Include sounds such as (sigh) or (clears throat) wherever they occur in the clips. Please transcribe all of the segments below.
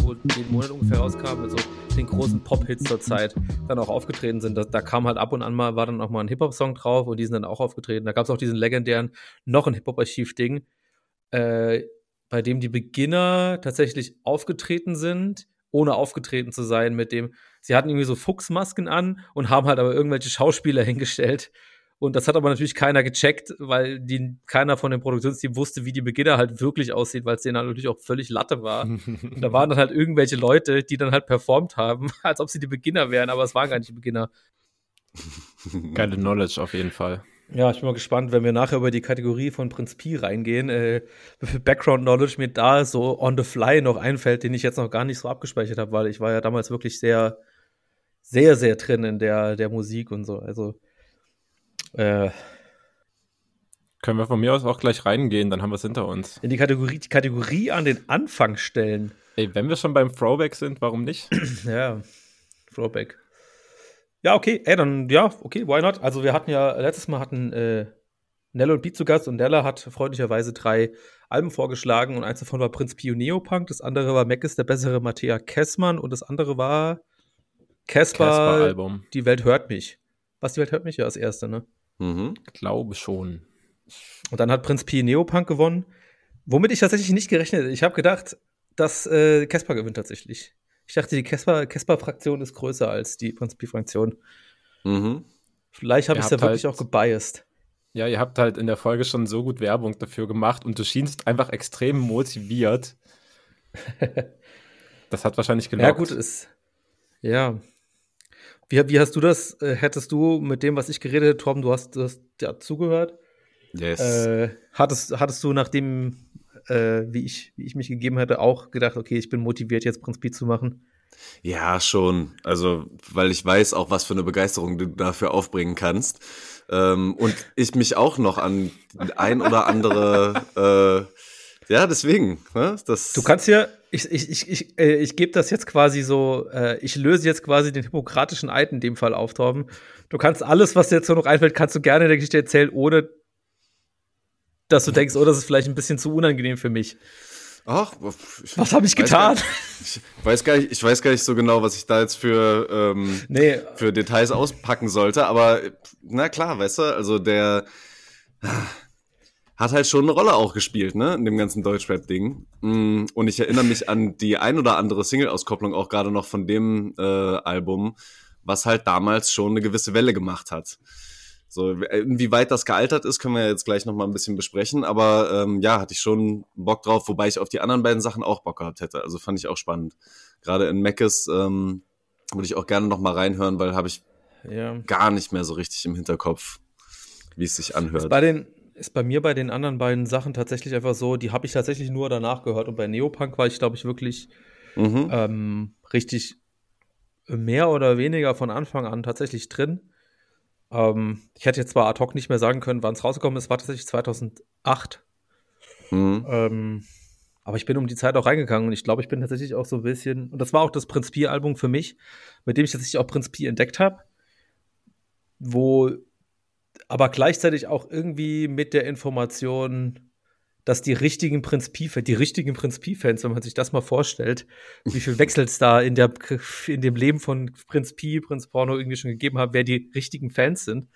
wo jeden Monat ungefähr rauskam, mit so den großen Pop-Hits zur Zeit dann auch aufgetreten sind. Da, da kam halt ab und an mal, war dann auch mal ein Hip-Hop-Song drauf und die sind dann auch aufgetreten. Da gab es auch diesen legendären, noch ein Hip-Hop-Archiv-Ding, äh, bei dem die Beginner tatsächlich aufgetreten sind, ohne aufgetreten zu sein, mit dem, sie hatten irgendwie so Fuchsmasken an und haben halt aber irgendwelche Schauspieler (laughs) hingestellt und das hat aber natürlich keiner gecheckt, weil die, keiner von dem Produktionsteam wusste, wie die Beginner halt wirklich aussieht, weil es denen halt natürlich auch völlig Latte war. (laughs) und da waren dann halt irgendwelche Leute, die dann halt performt haben, (laughs) als ob sie die Beginner wären, aber es waren gar nicht die Beginner. (laughs) Geile Knowledge auf jeden Fall. Ja, ich bin mal gespannt, wenn wir nachher über die Kategorie von Prinz Pi reingehen, äh, wie viel Background Knowledge mir da so on the fly noch einfällt, den ich jetzt noch gar nicht so abgespeichert habe, weil ich war ja damals wirklich sehr, sehr, sehr drin in der, der Musik und so. Also äh, Können wir von mir aus auch gleich reingehen, dann haben wir es hinter uns. In die Kategorie, die Kategorie an den Anfang stellen. Ey, wenn wir schon beim Throwback sind, warum nicht? (clears throat) ja, Throwback. Ja, okay, ey, dann, ja, okay, why not? Also wir hatten ja, letztes Mal hatten äh, Nella und Beat zu Gast und Nella hat freundlicherweise drei Alben vorgeschlagen und eins davon war Prinz Pio Neopunk, das andere war ist der bessere Matthäa Kessmann und das andere war Casper, Die Welt hört mich. Was, die Welt hört mich ja als erste, ne? Mhm. Glaube schon. Und dann hat Prinz Pi Neopunk gewonnen, womit ich tatsächlich nicht gerechnet hätte. Ich habe gedacht, dass äh, Casper gewinnt tatsächlich. Ich dachte, die Casper-Fraktion ist größer als die Prinz Pi-Fraktion. Mhm. Vielleicht habe ich es ja wirklich halt, auch gebiased. Ja, ihr habt halt in der Folge schon so gut Werbung dafür gemacht und du schienst einfach extrem motiviert. (laughs) das hat wahrscheinlich gelockt. Ja, gut, ist. Ja, wie, wie hast du das? Äh, hättest du mit dem, was ich geredet hätte, Tom, du hast, du hast ja zugehört? Yes. Äh, hattest, hattest du, nachdem, äh, wie, ich, wie ich mich gegeben hätte, auch gedacht, okay, ich bin motiviert, jetzt Prinz Beat zu machen? Ja, schon. Also, weil ich weiß auch, was für eine Begeisterung du dafür aufbringen kannst. Ähm, und ich mich auch noch an ein oder andere, äh, ja, deswegen. Ne, das du kannst ja, ich, ich, ich, ich, äh, ich gebe das jetzt quasi so, äh, ich löse jetzt quasi den hippokratischen Eid in dem Fall auf, Torben. Du kannst alles, was dir jetzt so noch einfällt, kannst du gerne in der Geschichte erzählen, ohne dass du denkst, oh, das ist vielleicht ein bisschen zu unangenehm für mich. Ach, was habe ich getan? Nicht, ich weiß gar nicht, ich weiß gar nicht so genau, was ich da jetzt für ähm, nee. für Details auspacken sollte, aber na klar, weißt du, also der hat halt schon eine Rolle auch gespielt, ne, in dem ganzen Deutschrap-Ding. Mm, und ich erinnere mich an die ein oder andere Single-Auskopplung auch gerade noch von dem äh, Album, was halt damals schon eine gewisse Welle gemacht hat. So, inwieweit das gealtert ist, können wir jetzt gleich noch mal ein bisschen besprechen. Aber ähm, ja, hatte ich schon Bock drauf, wobei ich auf die anderen beiden Sachen auch Bock gehabt hätte. Also fand ich auch spannend. Gerade in Meckes ähm, würde ich auch gerne noch mal reinhören, weil habe ich ja. gar nicht mehr so richtig im Hinterkopf, wie es sich anhört. Bei den ist bei mir bei den anderen beiden Sachen tatsächlich einfach so, die habe ich tatsächlich nur danach gehört. Und bei Neopunk war ich, glaube ich, wirklich mhm. ähm, richtig mehr oder weniger von Anfang an tatsächlich drin. Ähm, ich hätte jetzt zwar ad hoc nicht mehr sagen können, wann es rausgekommen ist, war tatsächlich 2008. Mhm. Ähm, aber ich bin um die Zeit auch reingegangen und ich glaube, ich bin tatsächlich auch so ein bisschen, und das war auch das Prinz Pi-Album für mich, mit dem ich tatsächlich auch Prinz Pi entdeckt habe, wo aber gleichzeitig auch irgendwie mit der Information, dass die richtigen Prinz Pi-Fans, die richtigen Prinz Pi-Fans, wenn man sich das mal vorstellt, wie viel (laughs) Wechsel es da in, der, in dem Leben von Prinz Pi, Prinz Porno irgendwie schon gegeben hat, wer die richtigen Fans sind,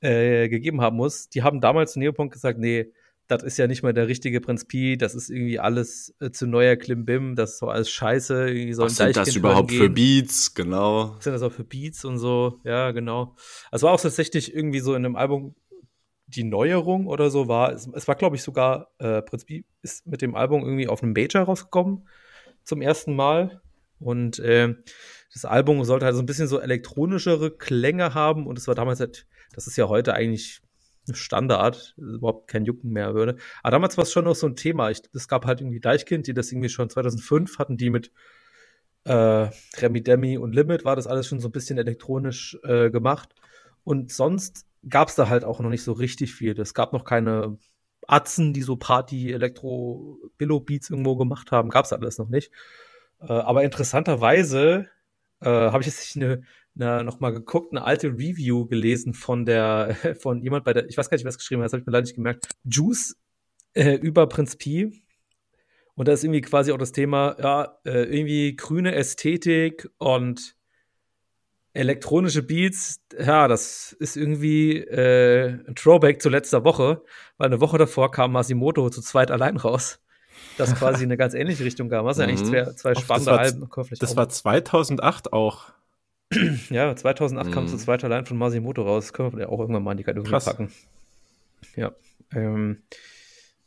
äh, gegeben haben muss. Die haben damals zu Neopunkt gesagt, nee, das ist ja nicht mal der richtige Prinz Pi, das ist irgendwie alles äh, zu neuer Klimbim, das ist so alles scheiße. Irgendwie so Was sind das überhaupt für Beats, genau. Was sind das auch für Beats und so, ja, genau. Es war auch tatsächlich irgendwie so in einem Album, die Neuerung oder so war, es, es war glaube ich sogar, äh, Prinz Pi ist mit dem Album irgendwie auf einem Major rausgekommen, zum ersten Mal. Und äh, das Album sollte halt so ein bisschen so elektronischere Klänge haben und es war damals halt, das ist ja heute eigentlich Standard, überhaupt kein Jucken mehr würde. Aber damals war es schon noch so ein Thema. Es gab halt irgendwie Deichkind, die das irgendwie schon 2005 hatten, die mit äh, Remi Demi und Limit war das alles schon so ein bisschen elektronisch äh, gemacht. Und sonst gab es da halt auch noch nicht so richtig viel. Es gab noch keine Atzen, die so Party, Elektro, Billow Beats irgendwo gemacht haben. Gab es alles noch nicht. Äh, aber interessanterweise äh, habe ich jetzt eine, eine, noch mal geguckt, eine alte Review gelesen von der, (laughs) von jemand bei der, ich weiß gar nicht, es geschrieben hat, das habe ich mir leider nicht gemerkt. Juice äh, über Prinz Pi. Und da ist irgendwie quasi auch das Thema, ja, äh, irgendwie grüne Ästhetik und elektronische Beats, ja, das ist irgendwie äh, ein Throwback zu letzter Woche, weil eine Woche davor kam Masimoto zu zweit allein raus. Das quasi (laughs) eine ganz ähnliche Richtung kam. Was ja eigentlich mhm. zwei, zwei spannende das Alben. Das war 2008 auch. (clears throat) ja, 2008 mhm. kam zu zweit allein von Masimoto raus. Können wir auch irgendwann mal in die Kategorie packen. Ja. Ähm,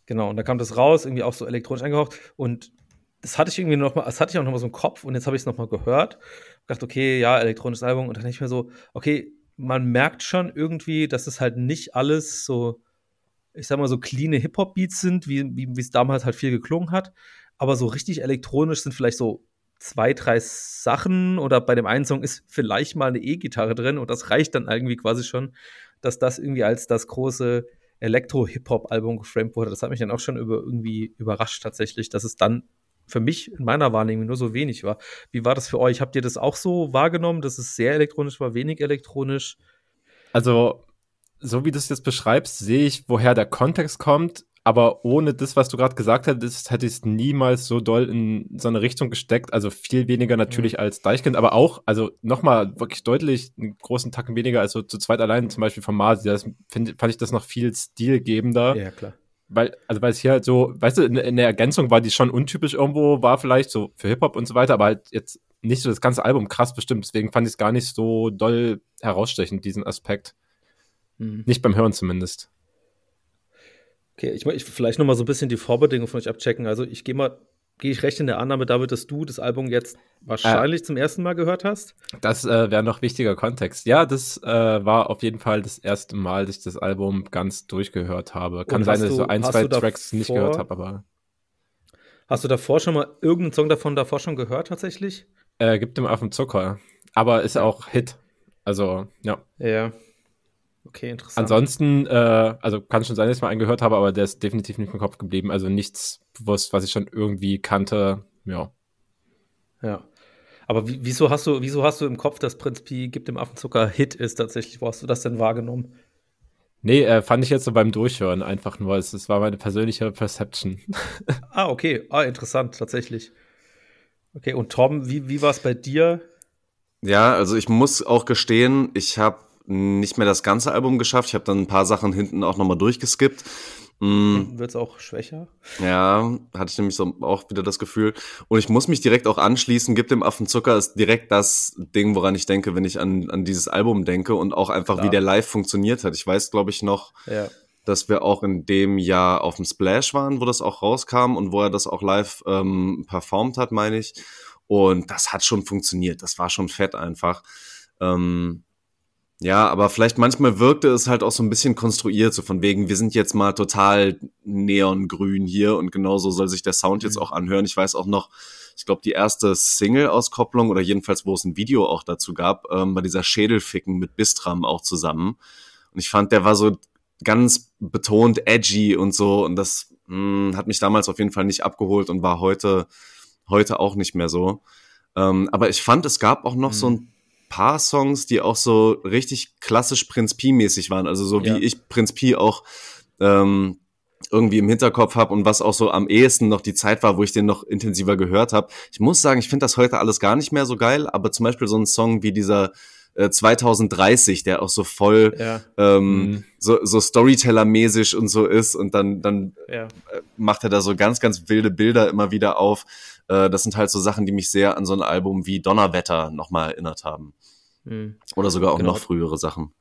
genau, und da kam das raus, irgendwie auch so elektronisch angehaucht. Und das hatte ich irgendwie noch mal, das hatte ich auch noch mal so im Kopf und jetzt habe ich es noch mal gehört. Dachte, okay, ja, elektronisches Album und dann nicht mehr so, okay, man merkt schon irgendwie, dass es halt nicht alles so, ich sag mal, so clean Hip-Hop-Beats sind, wie es damals halt viel geklungen hat. Aber so richtig elektronisch sind vielleicht so zwei, drei Sachen oder bei dem einen Song ist vielleicht mal eine E-Gitarre drin und das reicht dann irgendwie quasi schon, dass das irgendwie als das große Elektro-Hip-Hop-Album geframed wurde. Das hat mich dann auch schon über, irgendwie überrascht tatsächlich, dass es dann für mich in meiner Wahrnehmung nur so wenig war. Wie war das für euch? Habt ihr das auch so wahrgenommen, dass es sehr elektronisch war, wenig elektronisch? Also, so wie du es jetzt beschreibst, sehe ich, woher der Kontext kommt, aber ohne das, was du gerade gesagt hättest, hätte ich es niemals so doll in so eine Richtung gesteckt. Also viel weniger natürlich mhm. als Deichkind, aber auch, also nochmal wirklich deutlich einen großen Tacken weniger als so zu zweit allein, zum Beispiel von Masi. Das find, fand ich das noch viel stilgebender. Ja, klar weil, also weil es hier halt so, weißt du, in, in, der Ergänzung war die schon untypisch irgendwo, war vielleicht so für Hip-Hop und so weiter, aber halt jetzt nicht so das ganze Album krass bestimmt. Deswegen fand ich es gar nicht so doll herausstechend, diesen Aspekt. Hm. Nicht beim Hören zumindest. Okay, ich, ich vielleicht noch mal so ein bisschen die Vorbedingungen von euch abchecken. Also ich gehe mal gehe ich recht in der Annahme, David, dass du das Album jetzt wahrscheinlich äh, zum ersten Mal gehört hast? Das äh, wäre noch wichtiger Kontext. Ja, das äh, war auf jeden Fall das erste Mal, dass ich das Album ganz durchgehört habe. Kann sein, dass ich so ein, zwei Tracks nicht gehört habe, aber. Hast du davor schon mal irgendeinen Song davon davor schon gehört tatsächlich? Äh, gibt dem Affen Zucker. Aber ist auch Hit. Also, ja. Ja. Okay, interessant. Ansonsten, äh, also kann schon sein, dass ich mal einen gehört habe, aber der ist definitiv nicht im Kopf geblieben. Also nichts bewusst, was ich schon irgendwie kannte. Ja. Ja. Aber wieso hast du, wieso hast du im Kopf, dass Prinz Pi gibt dem Affenzucker Hit ist tatsächlich? Wo hast du das denn wahrgenommen? Nee, äh, fand ich jetzt so beim Durchhören einfach nur. Es, es war meine persönliche Perception. (laughs) ah, okay. Ah, interessant, tatsächlich. Okay, und Tom, wie, wie war es bei dir? Ja, also ich muss auch gestehen, ich habe nicht mehr das ganze Album geschafft. Ich habe dann ein paar Sachen hinten auch nochmal durchgeskippt. Mm. Wird es auch schwächer? Ja, hatte ich nämlich so auch wieder das Gefühl. Und ich muss mich direkt auch anschließen. Gib dem Affen Zucker ist direkt das Ding, woran ich denke, wenn ich an, an dieses Album denke und auch einfach, Klar. wie der live funktioniert hat. Ich weiß, glaube ich, noch, ja. dass wir auch in dem Jahr auf dem Splash waren, wo das auch rauskam und wo er das auch live ähm, performt hat, meine ich. Und das hat schon funktioniert. Das war schon fett einfach. Ähm, ja, aber vielleicht manchmal wirkte es halt auch so ein bisschen konstruiert, so von wegen, wir sind jetzt mal total neongrün hier und genauso soll sich der Sound jetzt mhm. auch anhören. Ich weiß auch noch, ich glaube, die erste Single-Auskopplung oder jedenfalls, wo es ein Video auch dazu gab, ähm, bei dieser Schädelficken mit Bistram auch zusammen. Und ich fand, der war so ganz betont edgy und so und das mh, hm, hat mich damals auf jeden Fall nicht abgeholt und war heute, heute auch nicht mehr so. Ähm, aber ich fand, es gab auch noch mhm. so ein paar Songs, die auch so richtig klassisch Prinz Pi-mäßig waren. Also so wie ja. ich Prinz Pi auch ähm, irgendwie im Hinterkopf habe und was auch so am ehesten noch die Zeit war, wo ich den noch intensiver gehört habe. Ich muss sagen, ich finde das heute alles gar nicht mehr so geil, aber zum Beispiel so ein Song wie dieser äh, 2030, der auch so voll ja. ähm, mhm. so, so Storyteller-mäßig und so ist und dann, dann ja. Äh, macht er da so ganz, ganz wilde Bilder immer wieder auf. Äh, das sind halt so Sachen, die mich sehr an so ein Album wie Donnerwetter nochmal erinnert haben. Mhm. Oder sogar auch genau. noch frühere Sachen.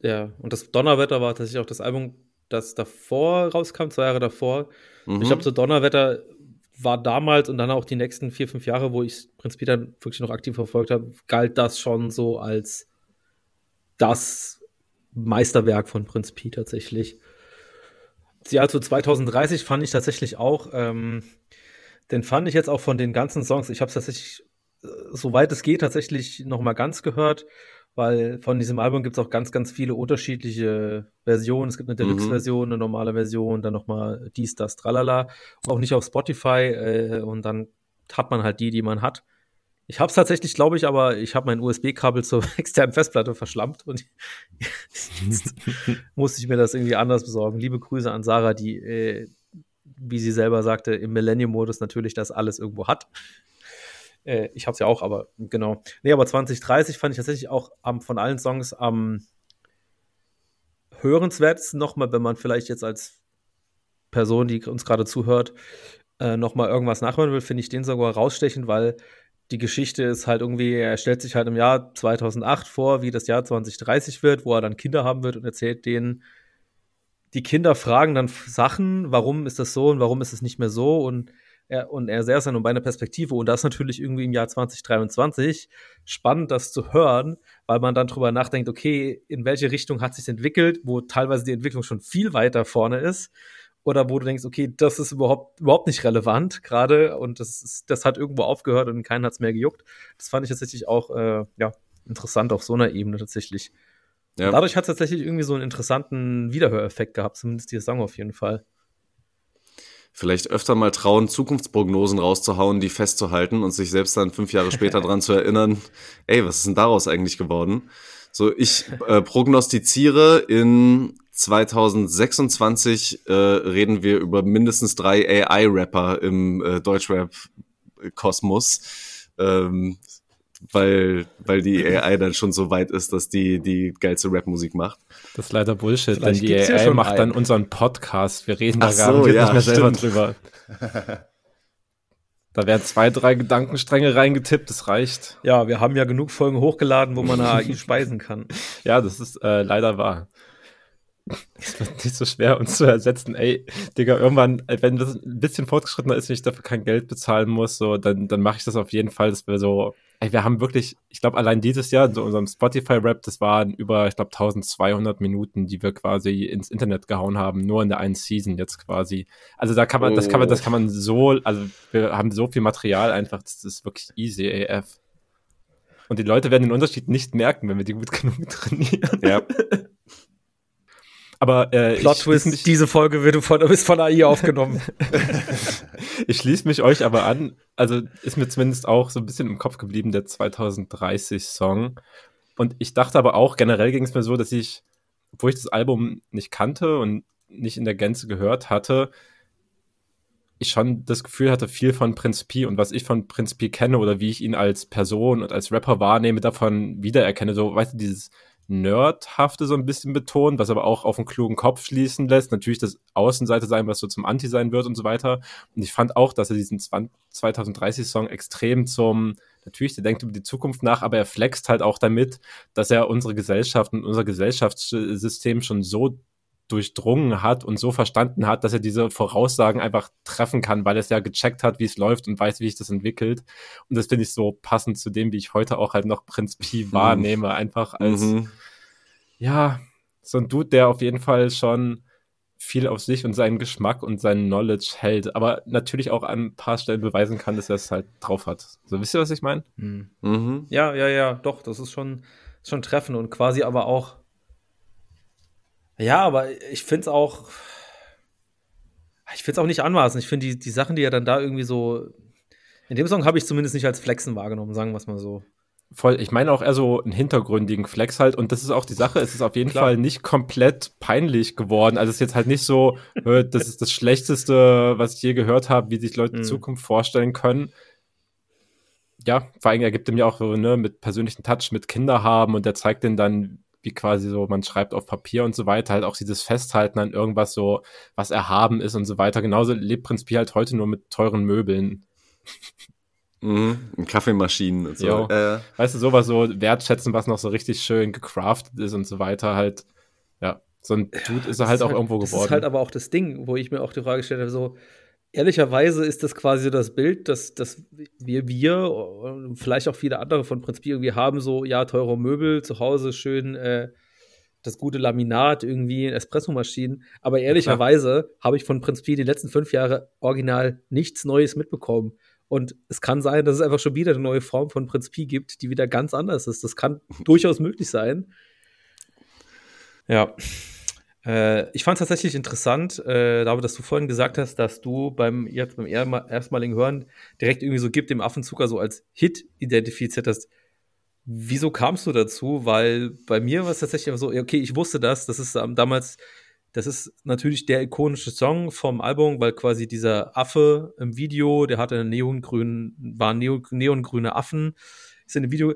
Ja, und das Donnerwetter war tatsächlich auch das Album, das davor rauskam, zwei Jahre davor. Mhm. Ich glaube, so Donnerwetter war damals und dann auch die nächsten vier, fünf Jahre, wo ich Prinz Peter wirklich noch aktiv verfolgt habe, galt das schon so als das Meisterwerk von Prinz Pi tatsächlich. Ja, also 2030 fand ich tatsächlich auch, ähm, den fand ich jetzt auch von den ganzen Songs, ich habe es tatsächlich soweit es geht, tatsächlich noch mal ganz gehört, weil von diesem Album gibt es auch ganz, ganz viele unterschiedliche Versionen. Es gibt eine mhm. Deluxe-Version, eine normale Version, dann noch mal dies, das, tralala. Auch nicht auf Spotify äh, und dann hat man halt die, die man hat. Ich habe es tatsächlich, glaube ich, aber ich habe mein USB-Kabel (laughs) zur externen Festplatte verschlampt und (laughs) jetzt (laughs) musste ich mir das irgendwie anders besorgen. Liebe Grüße an Sarah, die, äh, wie sie selber sagte, im Millennium-Modus natürlich das alles irgendwo hat. Äh, ich habe es ja auch, aber genau. Nee, aber 2030 fand ich tatsächlich auch am, von allen Songs am hörenswertesten nochmal, wenn man vielleicht jetzt als Person, die uns gerade zuhört, äh, nochmal irgendwas nachhören will, finde ich den sogar rausstechend, weil die Geschichte ist halt irgendwie, er stellt sich halt im Jahr 2008 vor, wie das Jahr 2030 wird, wo er dann Kinder haben wird und erzählt denen, die Kinder fragen dann Sachen, warum ist das so und warum ist es nicht mehr so und er, und er sehr dann bei einer Perspektive und das natürlich irgendwie im Jahr 2023 spannend, das zu hören, weil man dann drüber nachdenkt, okay, in welche Richtung hat sich entwickelt, wo teilweise die Entwicklung schon viel weiter vorne ist oder wo du denkst, okay, das ist überhaupt, überhaupt nicht relevant gerade und das, ist, das hat irgendwo aufgehört und keinen hat es mehr gejuckt. Das fand ich tatsächlich auch äh, ja, interessant auf so einer Ebene tatsächlich. Ja. Dadurch hat es tatsächlich irgendwie so einen interessanten Wiederhöreffekt gehabt, zumindest dieser Song auf jeden Fall. Vielleicht öfter mal trauen, Zukunftsprognosen rauszuhauen, die festzuhalten und sich selbst dann fünf Jahre später (laughs) dran zu erinnern, ey, was ist denn daraus eigentlich geworden? So, ich äh, prognostiziere in 2026 äh, reden wir über mindestens drei AI-Rapper im äh, Deutschrap-Kosmos. Ähm, weil, weil die AI dann schon so weit ist, dass die die geilste Rapmusik macht. Das ist leider Bullshit, Vielleicht denn die AI macht einen. dann unseren Podcast. Wir reden Ach da gar so, ja, nicht mehr selber drüber. (laughs) Da werden zwei, drei Gedankenstränge reingetippt, das reicht. Ja, wir haben ja genug Folgen hochgeladen, wo man AI (laughs) speisen kann. Ja, das ist äh, leider wahr. Es wird nicht so schwer, uns zu ersetzen. Ey, Digga, irgendwann, wenn das ein bisschen fortgeschrittener ist und ich dafür kein Geld bezahlen muss, so, dann, dann mache ich das auf jeden Fall. Das wäre so, ey, wir haben wirklich, ich glaube, allein dieses Jahr, so unserem Spotify-Rap, das waren über, ich glaube, 1200 Minuten, die wir quasi ins Internet gehauen haben, nur in der einen Season jetzt quasi. Also da kann man, oh. das kann man, das kann man so, also wir haben so viel Material einfach, das ist wirklich easy AF. Und die Leute werden den Unterschied nicht merken, wenn wir die gut genug trainieren. Ja. (laughs) Aber äh, Plot Twist, diese Folge wird von, ist von AI aufgenommen. (laughs) ich schließe mich euch aber an. Also ist mir zumindest auch so ein bisschen im Kopf geblieben, der 2030-Song. Und ich dachte aber auch, generell ging es mir so, dass ich, obwohl ich das Album nicht kannte und nicht in der Gänze gehört hatte, ich schon das Gefühl hatte, viel von Prinz P und was ich von Prinz P kenne oder wie ich ihn als Person und als Rapper wahrnehme, davon wiedererkenne. So, weißt du, dieses Nerdhafte so ein bisschen betont, was aber auch auf einen klugen Kopf schließen lässt. Natürlich das Außenseite sein, was so zum Anti sein wird und so weiter. Und ich fand auch, dass er diesen 2030-Song extrem zum, natürlich, der denkt über die Zukunft nach, aber er flext halt auch damit, dass er unsere Gesellschaft und unser Gesellschaftssystem schon so durchdrungen hat und so verstanden hat, dass er diese Voraussagen einfach treffen kann, weil er es ja gecheckt hat, wie es läuft und weiß, wie sich das entwickelt. Und das finde ich so passend zu dem, wie ich heute auch halt noch Prinz Pi mhm. wahrnehme, einfach als, mhm. ja, so ein Dude, der auf jeden Fall schon viel auf sich und seinen Geschmack und seinen Knowledge hält, aber natürlich auch an ein paar Stellen beweisen kann, dass er es halt drauf hat. So, wisst ihr, was ich meine? Mhm. mhm. Ja, ja, ja, doch, das ist schon, schon treffend und quasi aber auch ja, aber ich finde es auch. Ich finde es auch nicht anmaßend. Ich finde die, die Sachen, die er dann da irgendwie so. In dem Song habe ich zumindest nicht als Flexen wahrgenommen, sagen wir es mal so. Voll, ich meine auch eher so einen hintergründigen Flex halt. Und das ist auch die Sache, es ist auf jeden Klar. Fall nicht komplett peinlich geworden. Also es ist jetzt halt nicht so, das ist das Schlechteste, was ich je gehört habe, wie sich Leute mhm. Zukunft vorstellen können. Ja, vor allem, er gibt ihm ja auch so, ne, mit persönlichen Touch, mit Kinder haben und der zeigt denen dann, wie quasi so, man schreibt auf Papier und so weiter, halt auch dieses Festhalten an irgendwas so, was erhaben ist und so weiter. Genauso lebt Prinz Pi halt heute nur mit teuren Möbeln. Mhm, Kaffeemaschinen und so. Äh. Weißt du, sowas so wertschätzen, was noch so richtig schön gecraftet ist und so weiter, halt, ja. So ein Dude ja, ist er halt auch halt, irgendwo geworden. Das ist halt aber auch das Ding, wo ich mir auch die Frage gestellt habe, so, ehrlicherweise ist das quasi das Bild, dass, dass wir, wir und vielleicht auch viele andere von Prinzip irgendwie haben, so, ja, teure Möbel, zu Hause schön äh, das gute Laminat, irgendwie Espressomaschinen. Aber ehrlicherweise habe ich von Prinzip die letzten fünf Jahre original nichts Neues mitbekommen. Und es kann sein, dass es einfach schon wieder eine neue Form von Prinz Pi gibt, die wieder ganz anders ist. Das kann (laughs) durchaus möglich sein. Ja. Äh, ich fand es tatsächlich interessant, äh, David, dass du vorhin gesagt hast, dass du beim jetzt beim erstmaligen Hören direkt irgendwie so gibt dem Affenzucker so als Hit identifiziert hast. Wieso kamst du dazu? Weil bei mir war es tatsächlich so, okay, ich wusste das, das ist ähm, damals, das ist natürlich der ikonische Song vom Album, weil quasi dieser Affe im Video, der hatte einen neongrünen, waren neongrüne Affen ist in dem Video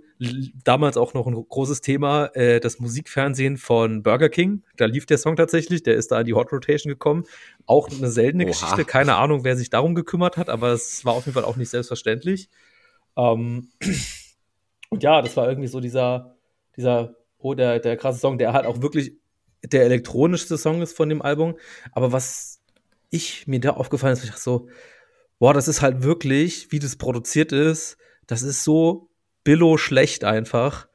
damals auch noch ein großes Thema, äh, das Musikfernsehen von Burger King. Da lief der Song tatsächlich, der ist da in die Hot Rotation gekommen. Auch eine seltene Oha. Geschichte, keine Ahnung, wer sich darum gekümmert hat, aber es war auf jeden Fall auch nicht selbstverständlich. Ähm, und ja, das war irgendwie so dieser, dieser, oh, der, der krasse Song, der halt auch wirklich der elektronischste Song ist von dem Album. Aber was ich mir da aufgefallen ist, ich dachte so, boah, das ist halt wirklich, wie das produziert ist, das ist so Billo schlecht einfach.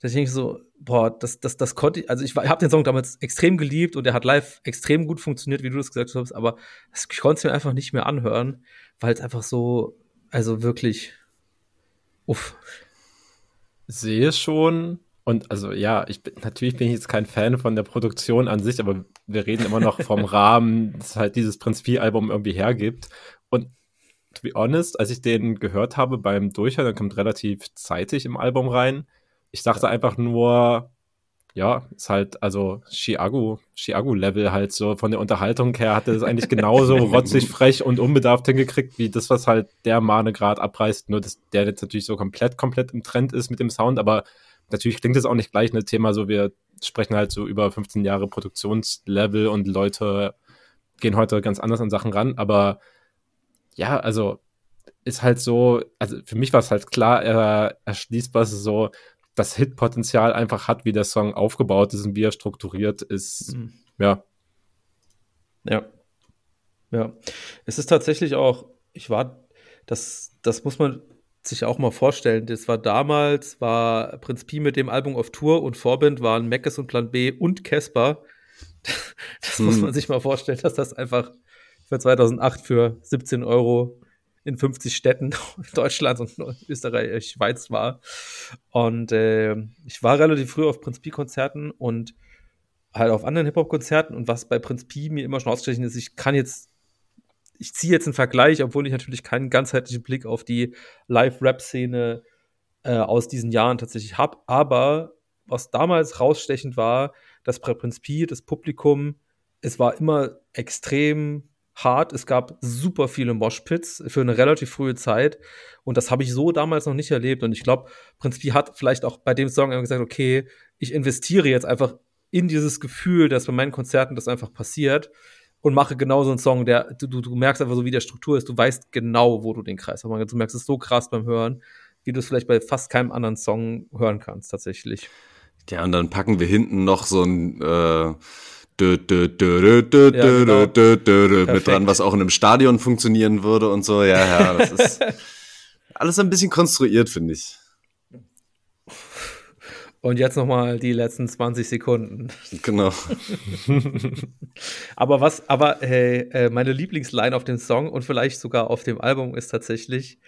Da denke ich so, boah, das, das, das konnte ich, also ich, ich habe den Song damals extrem geliebt und der hat live extrem gut funktioniert, wie du das gesagt hast, aber das, ich konnte es mir einfach nicht mehr anhören, weil es einfach so, also wirklich, uff. Sehe schon, und also ja, ich bin, natürlich bin ich jetzt kein Fan von der Produktion an sich, aber wir reden immer noch vom (laughs) Rahmen, das halt dieses Prinzipie-Album irgendwie hergibt. Und to be honest, als ich den gehört habe beim Durchhören, dann kommt relativ zeitig im Album rein. Ich dachte einfach nur, ja, ist halt, also Chiago, Chiago-Level halt so. Von der Unterhaltung her hatte es eigentlich genauso (laughs) rotzig, frech und unbedarft hingekriegt, wie das, was halt der Mane gerade abreißt, nur dass der jetzt natürlich so komplett, komplett im Trend ist mit dem Sound, aber natürlich klingt es auch nicht gleich ein Thema, so wir sprechen halt so über 15 Jahre Produktionslevel und Leute gehen heute ganz anders an Sachen ran, aber ja, also ist halt so, also für mich war es halt klar, er erschließt, was so das Hitpotenzial einfach hat, wie der Song aufgebaut ist und wie er strukturiert ist. Mhm. Ja. Ja. Ja. Es ist tatsächlich auch, ich war, das, das muss man sich auch mal vorstellen. Das war damals, war Prinz Pi mit dem Album auf Tour und Vorband waren Meckes und Plan B und Casper. (laughs) Das mhm. muss man sich mal vorstellen, dass das einfach für 2008 für 17 Euro in 50 Städten (laughs) Deutschlands und Österreich, äh, Schweiz war. Und äh, ich war relativ früh auf Prinz Pi-Konzerten und halt auf anderen Hip-Hop-Konzerten. Und was bei Prinz Pi mir immer schon ausstechen ist, ich kann jetzt, ich ziehe jetzt einen Vergleich, obwohl ich natürlich keinen ganzheitlichen Blick auf die Live-Rap-Szene äh, aus diesen Jahren tatsächlich habe. Aber was damals rausstechend war, dass bei Prinz Pi das Publikum, es war immer extrem hart. Es gab super viele Moshpits für eine relativ frühe Zeit. Und das habe ich so damals noch nicht erlebt. Und ich glaube, Prinz Pi hat vielleicht auch bei dem Song gesagt, okay, ich investiere jetzt einfach in dieses Gefühl, dass bei meinen Konzerten das einfach passiert und mache genau so einen Song, der, du, du merkst einfach so, wie der Struktur ist, du weißt genau, wo du den Kreis hast. Du merkst es so krass beim Hören, wie du es vielleicht bei fast keinem anderen Song hören kannst, tatsächlich. Ja, und dann packen wir hinten noch so ein, äh mit dran, was auch in einem Stadion funktionieren würde und so. Ja, ja, das ist (laughs) alles ein bisschen konstruiert, finde ich. Und jetzt nochmal die letzten 20 Sekunden. Genau. (laughs) aber was, aber hey, äh, meine Lieblingsline auf dem Song und vielleicht sogar auf dem Album ist tatsächlich,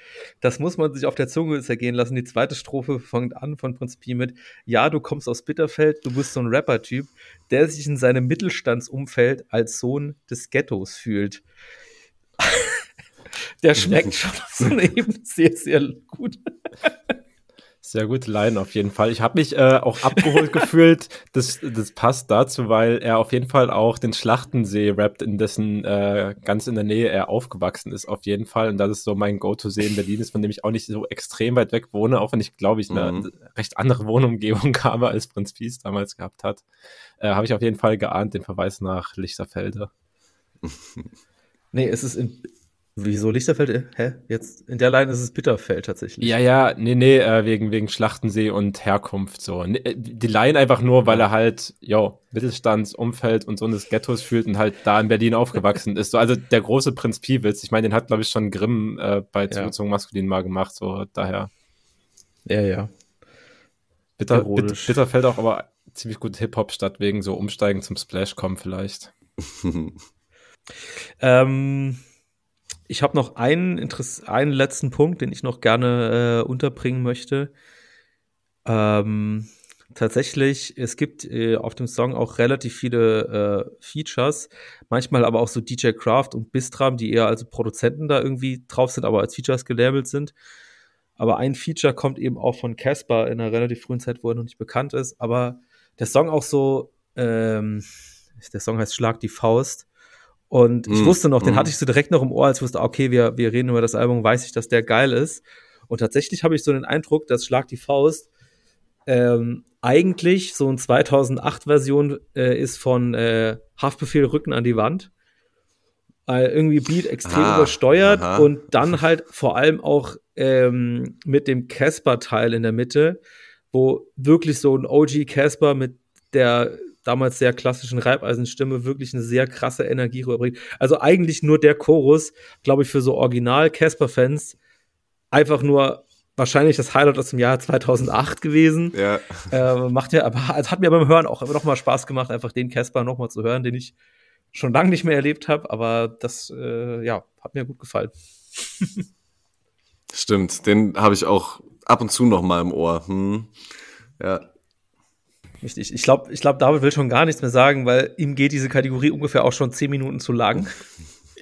das muss man sich auf der Zunge zergehen lassen. Die zweite Strophe fängt an von Prinzip mit, ja, du kommst aus Bitterfeld, du bist so ein Rapper-Typ, der sich in seinem Mittelstandsumfeld als Sohn des Ghettos fühlt. (laughs) der schmeckt (laughs) schon auf so Ebene sehr, sehr gut. Sehr gute Line auf jeden Fall. Ich habe mich äh, auch (laughs) abgeholt gefühlt. Das, das passt dazu, weil er auf jeden Fall auch den Schlachtensee rappt, in dessen äh, ganz in der Nähe er aufgewachsen ist, auf jeden Fall. Und das ist so mein Go-To-See in Berlin ist, von dem ich auch nicht so extrem weit weg wohne, auch wenn ich, glaube ich, eine mhm. recht andere Wohnumgebung (laughs) habe, als Prinz Pies damals gehabt hat. Äh, habe ich auf jeden Fall geahnt, den Verweis nach Lichterfelde. (laughs) nee, es ist in, Wieso Lichterfeld? Hä? Jetzt in der Line ist es Bitterfeld tatsächlich. Ja, ja, nee, nee, äh, wegen, wegen Schlachtensee und Herkunft so. Äh, die Line einfach nur, weil er halt, jo, Mittelstandsumfeld und so eines Ghettos fühlt und halt da in Berlin aufgewachsen ist. So, also der große Prinz Piewitz, ich meine, den hat, glaube ich, schon Grimm äh, bei Zugezogen ja. Maskulin mal gemacht, so daher. Ja, ja. Bitter, Bitter, Bitterfeld auch aber ziemlich gut Hip-Hop-Stadt wegen so Umsteigen zum Splash kommen vielleicht. (laughs) (laughs) ähm ich habe noch einen, Interess einen letzten Punkt, den ich noch gerne äh, unterbringen möchte. Ähm, tatsächlich, es gibt äh, auf dem Song auch relativ viele äh, Features, manchmal aber auch so DJ Craft und Bistram, die eher als Produzenten da irgendwie drauf sind, aber als Features gelabelt sind. Aber ein Feature kommt eben auch von Casper in einer relativ frühen Zeit, wo er noch nicht bekannt ist. Aber der Song auch so, ähm, der Song heißt Schlag die Faust. Und ich mm, wusste noch, mm. den hatte ich so direkt noch im Ohr, als ich wusste, okay, wir, wir reden über das Album, weiß ich, dass der geil ist. Und tatsächlich habe ich so den Eindruck, dass Schlag die Faust ähm, eigentlich so eine 2008-Version äh, ist von äh, Haftbefehl Rücken an die Wand. Äh, irgendwie Beat extrem ah, übersteuert aha. und dann halt vor allem auch ähm, mit dem Casper-Teil in der Mitte, wo wirklich so ein OG Casper mit der damals sehr klassischen Reibeisenstimme wirklich eine sehr krasse Energie rüberbringt. Also eigentlich nur der Chorus, glaube ich, für so Original Casper-Fans einfach nur wahrscheinlich das Highlight aus dem Jahr 2008 gewesen. Ja. Äh, macht ja, aber es hat mir beim Hören auch noch mal Spaß gemacht, einfach den Casper noch mal zu hören, den ich schon lange nicht mehr erlebt habe. Aber das, äh, ja, hat mir gut gefallen. (laughs) Stimmt, den habe ich auch ab und zu noch mal im Ohr. Hm. Ja. Richtig. Ich glaube, ich glaub, David will schon gar nichts mehr sagen, weil ihm geht diese Kategorie ungefähr auch schon zehn Minuten zu lang.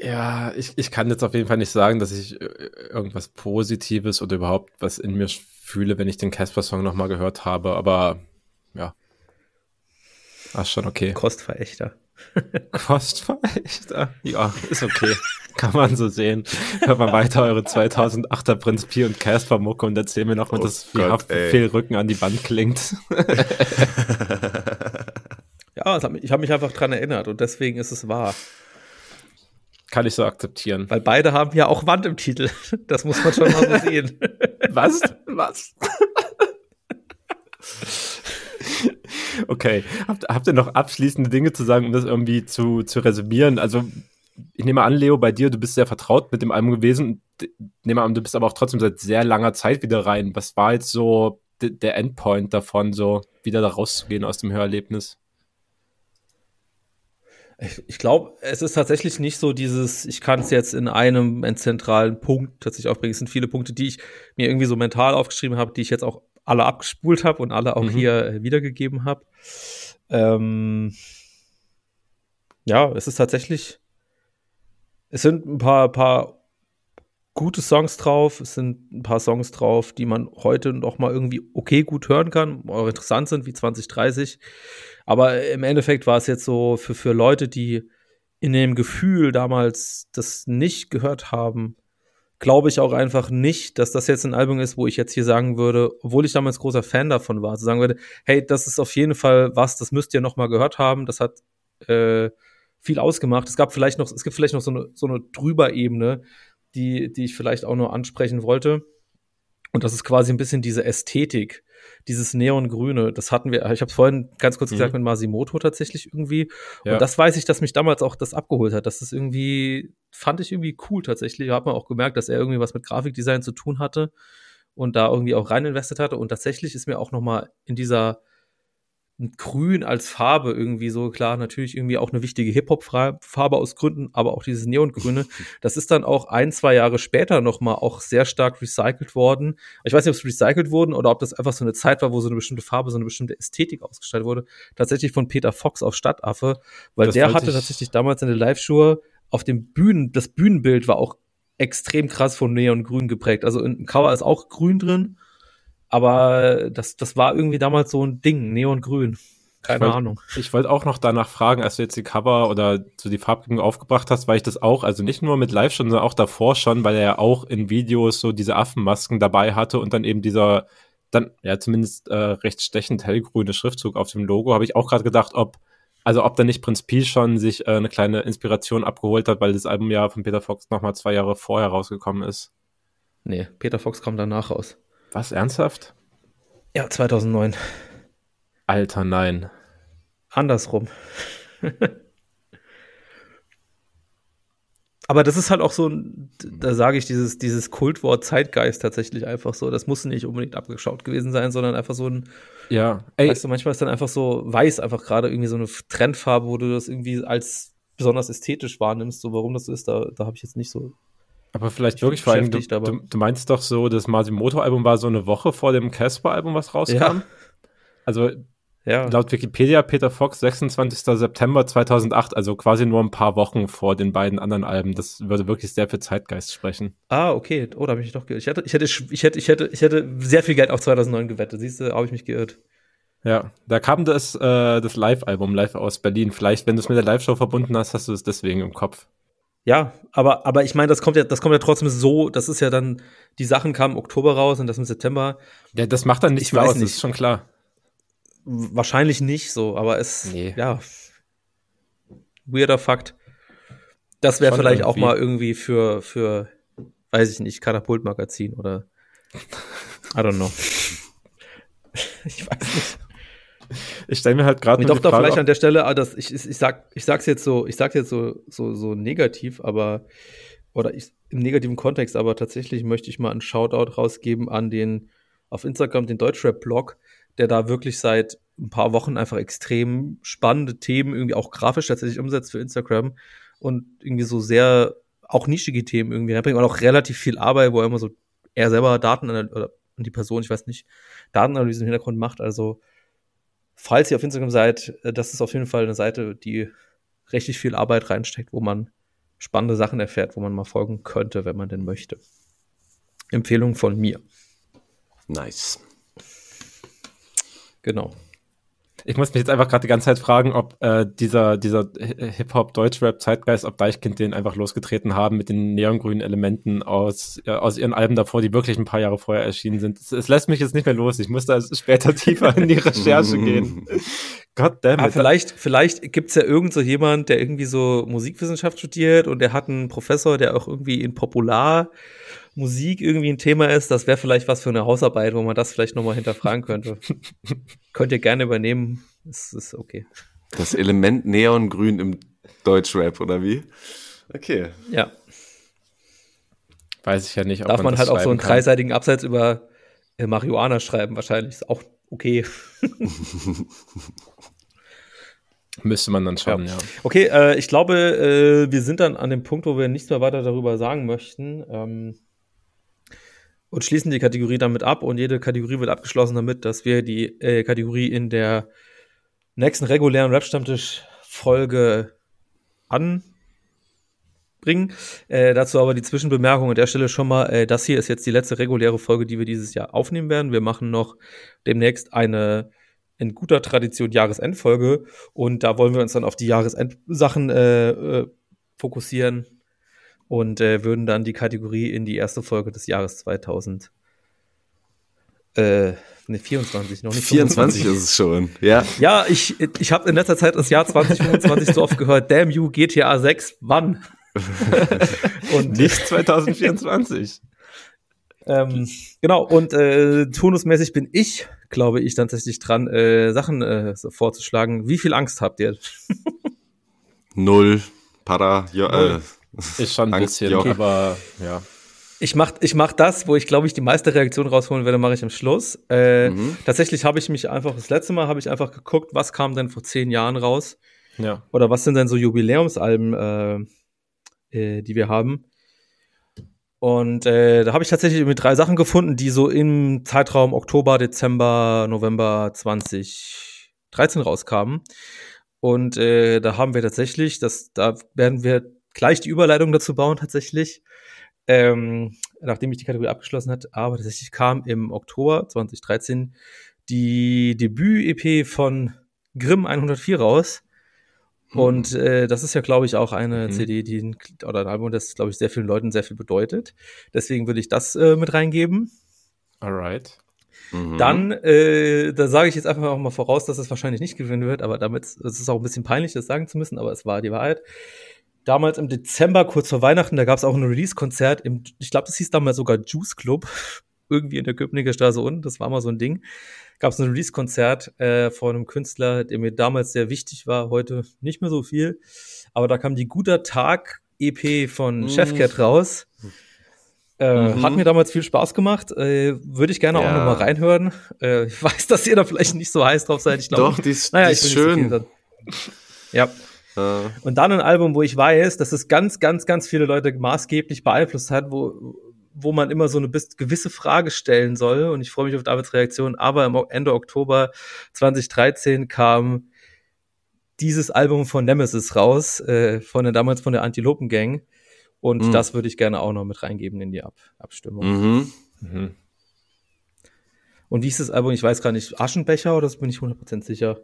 Ja, ich, ich kann jetzt auf jeden Fall nicht sagen, dass ich äh, irgendwas Positives oder überhaupt was in mir fühle, wenn ich den Casper-Song nochmal gehört habe, aber ja. War schon okay. Kostverächter. Kostverächter? Ja, ist okay. (laughs) (laughs) Kann man so sehen. Hört mal weiter eure 2008er Prinz Pi und Casper Mucke und erzähl mir nochmal, oh dass wie viel Rücken an die Wand klingt. (laughs) ja, ich habe mich einfach dran erinnert und deswegen ist es wahr. Kann ich so akzeptieren. Weil beide haben ja auch Wand im Titel. (laughs) Das muss man schon mal so sehen. Was? Was? okay. Habt, habt ihr noch abschließende Dinge zu sagen, um das irgendwie zu, zu resümieren? Also, ich nehme an, Leo, bei dir, du bist sehr vertraut mit dem Album gewesen. Ich nehme an, du bist aber auch trotzdem seit sehr langer Zeit wieder rein. Was war jetzt so der Endpoint davon, so wieder da rauszugehen aus dem Hörerlebnis? Ich, ich glaube, es ist tatsächlich nicht so dieses, ich kann es jetzt in einem in zentralen Punkt tatsächlich aufbringen. Es sind viele Punkte, die ich mir irgendwie so mental aufgeschrieben habe, die ich jetzt auch alle abgespult habe und alle auch mhm. hier äh, wiedergegeben habe. Ähm, ja, es ist tatsächlich, es sind ein paar, paar gute Songs drauf. Es sind ein paar Songs drauf, die man heute noch mal irgendwie okay gut hören kann, auch interessant sind, wie 2030. Aber im Endeffekt war es jetzt so für, für Leute, die in dem Gefühl damals das nicht gehört haben, glaube ich auch einfach nicht, dass das jetzt ein Album ist, wo ich jetzt hier sagen würde, obwohl ich damals großer Fan davon war, zu sagen würde, hey, das ist auf jeden Fall was, das müsst ihr noch mal gehört haben, das hat äh, viel ausgemacht. Es gab vielleicht noch, es gibt vielleicht noch so eine, so eine Drüberebene, die, die ich vielleicht auch nur ansprechen wollte. Und das ist quasi ein bisschen diese Ästhetik, dieses Neongrüne, das hatten wir, ich habe es vorhin ganz kurz mhm. gesagt mit Masimoto tatsächlich irgendwie. Ja. Und das weiß ich, dass mich damals auch das abgeholt hat. Das ist irgendwie, fand ich irgendwie cool tatsächlich. Da hat man auch gemerkt, dass er irgendwie was mit Grafikdesign zu tun hatte und da irgendwie auch rein investiert hatte. Und tatsächlich ist mir auch noch mal in dieser Grün als Farbe irgendwie so klar, natürlich irgendwie auch eine wichtige Hip-Hop-Farbe aus Gründen, aber auch dieses Neongrüne. (laughs) Das ist dann auch ein, zwei Jahre später nochmal auch sehr stark recycelt worden. Ich weiß nicht, ob es recycelt wurden oder ob das einfach so eine Zeit war, wo so eine bestimmte Farbe, so eine bestimmte Ästhetik ausgestaltet wurde. Tatsächlich von Peter Fox auf Stadtaffe, weil das der hatte tatsächlich damals in der Live-Show auf dem Bühnen, das Bühnenbild war auch extrem krass von Neongrün geprägt. Also im Cover ist auch grün drin aber das, das war irgendwie damals so ein Ding, Neongrün. Keine ich wollt, Ahnung. Ich wollte auch noch danach fragen, als du jetzt die Cover oder so die Farbgebung aufgebracht hast, weil ich das auch, also nicht nur mit Live schon, sondern auch davor schon, weil er ja auch in Videos so diese Affenmasken dabei hatte und dann eben dieser, dann ja zumindest äh, recht stechend hellgrüne Schriftzug auf dem Logo, habe ich auch gerade gedacht, ob, also ob da nicht Prinz Pi schon sich äh, eine kleine Inspiration abgeholt hat, weil das Album ja von Peter Fox nochmal zwei Jahre vorher rausgekommen ist. Nee, Peter Fox kommt danach raus. Was, ernsthaft? Ja, 2009. Alter, nein. Andersrum. (laughs) Aber das ist halt auch so, da sage ich dieses, dieses Kultwort Zeitgeist tatsächlich einfach so. Das muss nicht unbedingt abgeschaut gewesen sein, sondern einfach so ein. Ja, ey. Weißt du, manchmal ist dann einfach so weiß, einfach gerade irgendwie so eine Trendfarbe, wo du das irgendwie als besonders ästhetisch wahrnimmst. So, warum das so ist, da, da habe ich jetzt nicht so Aber vielleicht wirklich vor allem, du, du, du, meinst doch so, das Masimoto-Album war so eine Woche vor dem Casper-Album, was rauskam? Ja. Also ja. laut Wikipedia Peter Fox 26. September 2008, also quasi nur ein paar Wochen vor den beiden anderen Alben. Das würde wirklich sehr für Zeitgeist sprechen. Ah, okay. Oh, da habe ich mich doch geirrt. Ich hätte, ich hätte, ich hätte, ich hätte, ich hätte sehr viel Geld auf 2009 gewettet. Siehst du, habe ich mich geirrt. Ja, da kam das, äh, das Live-Album live aus Berlin. Vielleicht, wenn du es mit der Live-Show verbunden hast, hast du es deswegen im Kopf. Ja, aber, aber ich meine, das kommt ja, das kommt ja trotzdem so, das ist ja dann, die Sachen kamen im Oktober raus und das im September. Ja, das macht dann nicht mehr aus, nicht. ist schon klar. Wahrscheinlich nicht so, aber es, nee. ja, weirder Fakt. Das wäre vielleicht irgendwie. auch mal irgendwie für, für, weiß ich nicht, Katapultmagazin oder, I don't know. (laughs) ich weiß nicht. Ich stelle mir halt gerade doch da vielleicht an der Stelle, ah, das, ich, ich, sag, ich sag's jetzt so, ich sag's jetzt so, so, so negativ, aber oder ich, im negativen Kontext, aber tatsächlich möchte ich mal einen Shoutout rausgeben an den auf Instagram den Deutschrap-Blog, der da wirklich seit ein paar Wochen einfach extrem spannende Themen irgendwie auch grafisch tatsächlich umsetzt für Instagram und irgendwie so sehr auch nischige Themen irgendwie Er bringt auch relativ viel Arbeit, wo er immer so er selber Daten oder die Person, ich weiß nicht, Datenanalyse im Hintergrund macht. Also falls ihr auf Instagram seid, äh, das ist auf jeden Fall eine Seite, die richtig viel Arbeit reinsteckt, wo man spannende Sachen erfährt, wo man mal folgen könnte, wenn man denn möchte. Empfehlung von mir. Nice. Genau. Ich muss mich jetzt einfach gerade die ganze Zeit fragen, ob äh, dieser, dieser Hip-Hop-Deutsch-Rap-Zeitgeist, ob Deichkind den einfach losgetreten haben mit den neongrünen Elementen aus, äh, aus ihren Alben davor, die wirklich ein paar Jahre vorher erschienen sind. Es, es lässt mich jetzt nicht mehr los. Ich muss da später (laughs) tiefer in die Recherche gehen. (laughs) Gott damn it. vielleicht, vielleicht gibt's ja irgend so jemand, der irgendwie so Musikwissenschaft studiert und der hat einen Professor, der auch irgendwie in Popular Musik irgendwie ein Thema ist, das wäre vielleicht was für eine Hausarbeit, wo man das vielleicht nochmal hinterfragen könnte. (laughs) Könnt ihr gerne übernehmen. Das ist okay. Das Element Neongrün im Deutschrap, oder wie? Okay. Ja. Weiß ich ja nicht, ob Darf man, man halt auch so einen kann. dreiseitigen Absatz über äh, Marihuana schreiben, wahrscheinlich. Ist auch okay. (laughs) Müsste man dann schauen, ja. ja. Okay, äh, ich glaube, äh, wir sind dann an dem Punkt, wo wir nichts mehr weiter darüber sagen möchten. Ähm, und schließen die Kategorie damit ab und jede Kategorie wird abgeschlossen damit, dass wir die äh, Kategorie in der nächsten regulären Rap-Stammtisch-Folge anbringen. Äh, dazu aber die Zwischenbemerkung an der Stelle schon mal, äh, das hier ist jetzt die letzte reguläre Folge, die wir dieses Jahr aufnehmen werden. Wir machen noch demnächst eine in guter Tradition Jahresendfolge und da wollen wir uns dann auf die Jahresendsachen äh, äh, fokussieren und äh, würden dann die Kategorie in die erste Folge des Jahres 2000 äh, ne, 24, noch nicht 24 ist es schon, ja. Ja, ich, ich habe in letzter Zeit das Jahr 2025 so oft gehört, damn you, GTA 6, wann? (laughs) und nicht 2024. ähm, genau, und äh, turnusmäßig bin ich, glaube ich, dann tatsächlich dran, äh, Sachen äh, vorzuschlagen. Wie viel Angst habt ihr? Null. Para, ja, Null. Äh, ist schon ein bisschen, aber ja. Ich mach, ich mach das, wo ich glaube ich die meiste Reaktion rausholen werde, mache ich am Schluss. Äh, mhm. Tatsächlich habe ich mich einfach, das letzte Mal habe ich einfach geguckt, was kam denn vor zehn Jahren raus? Ja. Oder was sind denn so Jubiläumsalben, äh, äh, die wir haben? Und äh, da habe ich tatsächlich irgendwie drei Sachen gefunden, die so im Zeitraum Oktober, Dezember, November 2013 rauskamen. Und äh, da haben wir tatsächlich, das, da werden wir gleich die Überleitung dazu bauen tatsächlich. Ähm, nachdem ich die Kategorie abgeschlossen hat, aber tatsächlich kam im Oktober 2013 die Debüt-EP von Grimm 104 raus. Und äh, das ist ja, glaube ich, auch eine mhm. CD, die oder ein Album, das, glaube ich, sehr vielen Leuten sehr viel bedeutet. Deswegen würde ich das äh, mit reingeben. Alright. Mhm. Dann, äh, da sage ich jetzt einfach auch mal voraus, dass es wahrscheinlich nicht gewinnen wird, aber damit es ist auch ein bisschen peinlich, das sagen zu müssen, aber es war die Wahrheit damals im Dezember, kurz vor Weihnachten, da gab es auch ein Release-Konzert im, ich glaube, das hieß damals sogar Juice Club, (laughs) irgendwie in der Köpenicker Straße unten, das war mal so ein Ding. Gab es ein Release-Konzert äh, von einem Künstler, der mir damals sehr wichtig war, heute nicht mehr so viel. Aber da kam die Guter Tag EP von mhm. Chefcat raus. Äh, mhm. Hat mir damals viel Spaß gemacht. Äh, Würde ich gerne ja. auch nochmal reinhören. Äh, ich (laughs) weiß, dass ihr da vielleicht nicht so heiß drauf seid. Ich glaub, Doch, die ist, naja, die ist schön. So ja. Und dann ein Album, wo ich weiß, dass es ganz, ganz, ganz viele Leute maßgeblich beeinflusst hat, wo, wo man immer so eine gewisse Frage stellen soll. Und ich freue mich auf Davids Reaktion. Aber im Ende Oktober 2013 kam dieses Album von Nemesis raus, äh, von der damals von der Antilopen Gang. Und mhm. das würde ich gerne auch noch mit reingeben in die Ab Abstimmung. Mhm. Mhm. Und wie ist das Album? Ich weiß gar nicht. Aschenbecher oder das bin ich 100% sicher?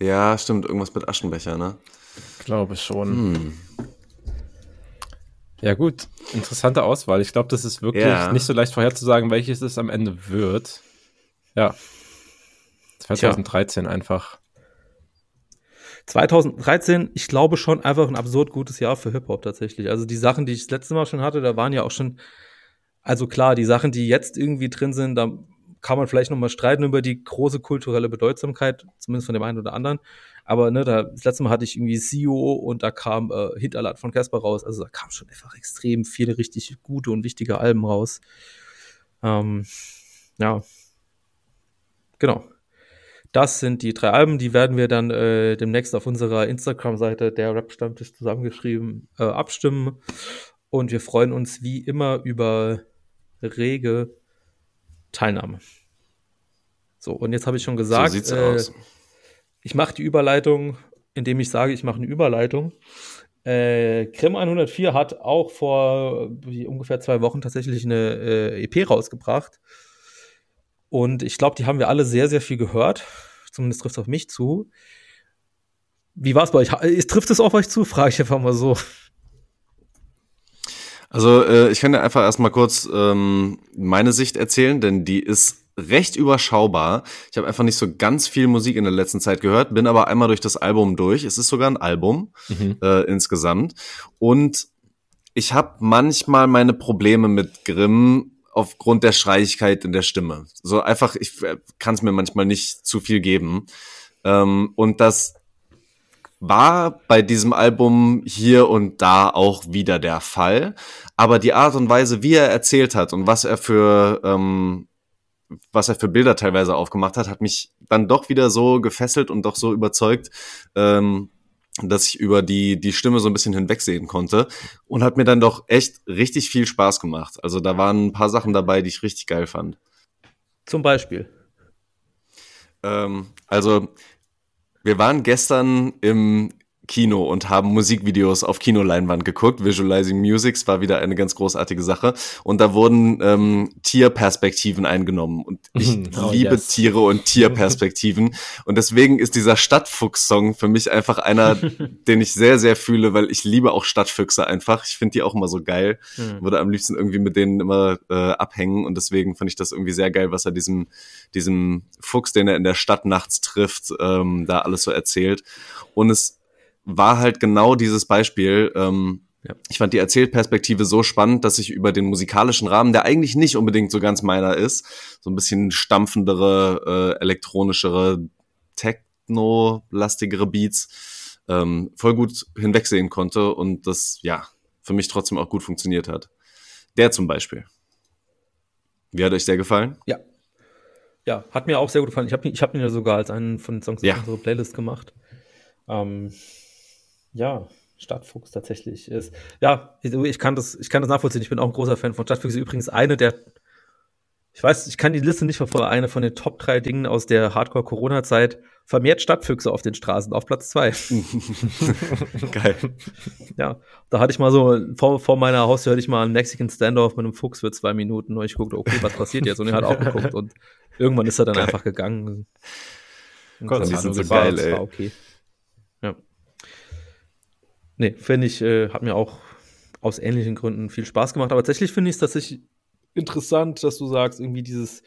Ja, stimmt. Irgendwas mit Aschenbecher, ne? Glaube schon. Hm. Ja, gut. Interessante Auswahl. Ich glaube, das ist wirklich ja. nicht so leicht vorherzusagen, welches es am Ende wird. Ja. 2013 Tja. einfach. 2013, ich glaube schon einfach ein absurd gutes Jahr für Hip-Hop tatsächlich. Also die Sachen, die ich das letzte Mal schon hatte, da waren ja auch schon, also klar, die Sachen, die jetzt irgendwie drin sind, da kann man vielleicht nochmal streiten über die große kulturelle Bedeutsamkeit, zumindest von dem einen oder anderen. Aber ne, da, das letzte Mal hatte ich irgendwie CEO und da kam äh, Hinterland von Casper raus. Also da kam schon einfach extrem viele richtig gute und wichtige Alben raus. Ähm, ja. Genau. Das sind die drei Alben, die werden wir dann äh, demnächst auf unserer Instagram-Seite der Rap-Stammtisch zusammengeschrieben äh, abstimmen. Und wir freuen uns wie immer über rege Teilnahme. So, und jetzt habe ich schon gesagt, so äh, ich mache die Überleitung, indem ich sage, ich mache eine Überleitung. Äh, Krim 104 hat auch vor ungefähr zwei Wochen tatsächlich eine äh, EP rausgebracht. Und ich glaube, die haben wir alle sehr, sehr viel gehört. Zumindest trifft es auf mich zu. Wie war es bei euch? Trifft es auf euch zu? Frage ich einfach mal so. Also äh, ich kann dir einfach erstmal kurz ähm, meine Sicht erzählen, denn die ist recht überschaubar. Ich habe einfach nicht so ganz viel Musik in der letzten Zeit gehört, bin aber einmal durch das Album durch. Es ist sogar ein Album mhm. äh, insgesamt. Und ich habe manchmal meine Probleme mit Grimm aufgrund der Schreiigkeit in der Stimme. So einfach, ich äh, kann es mir manchmal nicht zu viel geben. Ähm, und das war bei diesem Album hier und da auch wieder der Fall. Aber die Art und Weise, wie er erzählt hat und was er für ähm, was er für Bilder teilweise aufgemacht hat, hat mich dann doch wieder so gefesselt und doch so überzeugt, ähm, dass ich über die, die Stimme so ein bisschen hinwegsehen konnte und hat mir dann doch echt richtig viel Spaß gemacht. Also da waren ein paar Sachen dabei, die ich richtig geil fand. Zum Beispiel. Ähm, also wir waren gestern im Kino und haben Musikvideos auf Kinoleinwand geguckt. Visualizing Musics war wieder eine ganz großartige Sache. Und da wurden ähm, Tierperspektiven eingenommen. Und (laughs) ich oh, liebe yes. Tiere und Tierperspektiven. (laughs) und deswegen ist dieser Stadtfuchs-Song für mich einfach einer, (laughs) den ich sehr, sehr fühle, weil ich liebe auch Stadtfüchse einfach. Ich finde die auch immer so geil. Mhm. Würde am liebsten irgendwie mit denen immer äh, abhängen. Und deswegen fand ich das irgendwie sehr geil, was er diesem, diesem Fuchs, den er in der Stadt nachts trifft, ähm, da alles so erzählt. Und es war halt genau dieses Beispiel. Ähm, ja. Ich fand die Erzählperspektive so spannend, dass ich über den musikalischen Rahmen, der eigentlich nicht unbedingt so ganz meiner ist, so ein bisschen stampfendere, äh, elektronischere, techno-lastigere Beats, ähm, voll gut hinwegsehen konnte und das, ja, für mich trotzdem auch gut funktioniert hat. Der zum Beispiel. Wie hat euch der gefallen? Ja. Ja, hat mir auch sehr gut gefallen. Ich habe ich hab ihn ja sogar als einen von den Songs ja. in unsere Playlist gemacht. Ähm, ja, Stadtfuchs tatsächlich ist. Ja, ich kann das, ich kann das nachvollziehen. Ich bin auch ein großer Fan von Stadtfuchs. Übrigens eine der, ich weiß, ich kann die Liste nicht verfolgen, eine von den Top drei Dingen aus der Hardcore-Corona-Zeit. Vermehrt Stadtfüchse auf den Straßen, auf Platz zwei. (laughs) Geil. Ja, da hatte ich mal so, vor, vor meiner Haustür hatte ich mal einen Mexican Standoff mit einem Fuchs für zwei Minuten und ich guckte, okay, was passiert jetzt? Und er hat auch geguckt und irgendwann ist er dann Geil. einfach gegangen. Gott, das, das, so geil, ey. war okay. Nee, finde ich, äh, hat mir auch aus ähnlichen Gründen viel Spaß gemacht. Aber tatsächlich finde ich es tatsächlich interessant, dass du sagst, irgendwie dieses,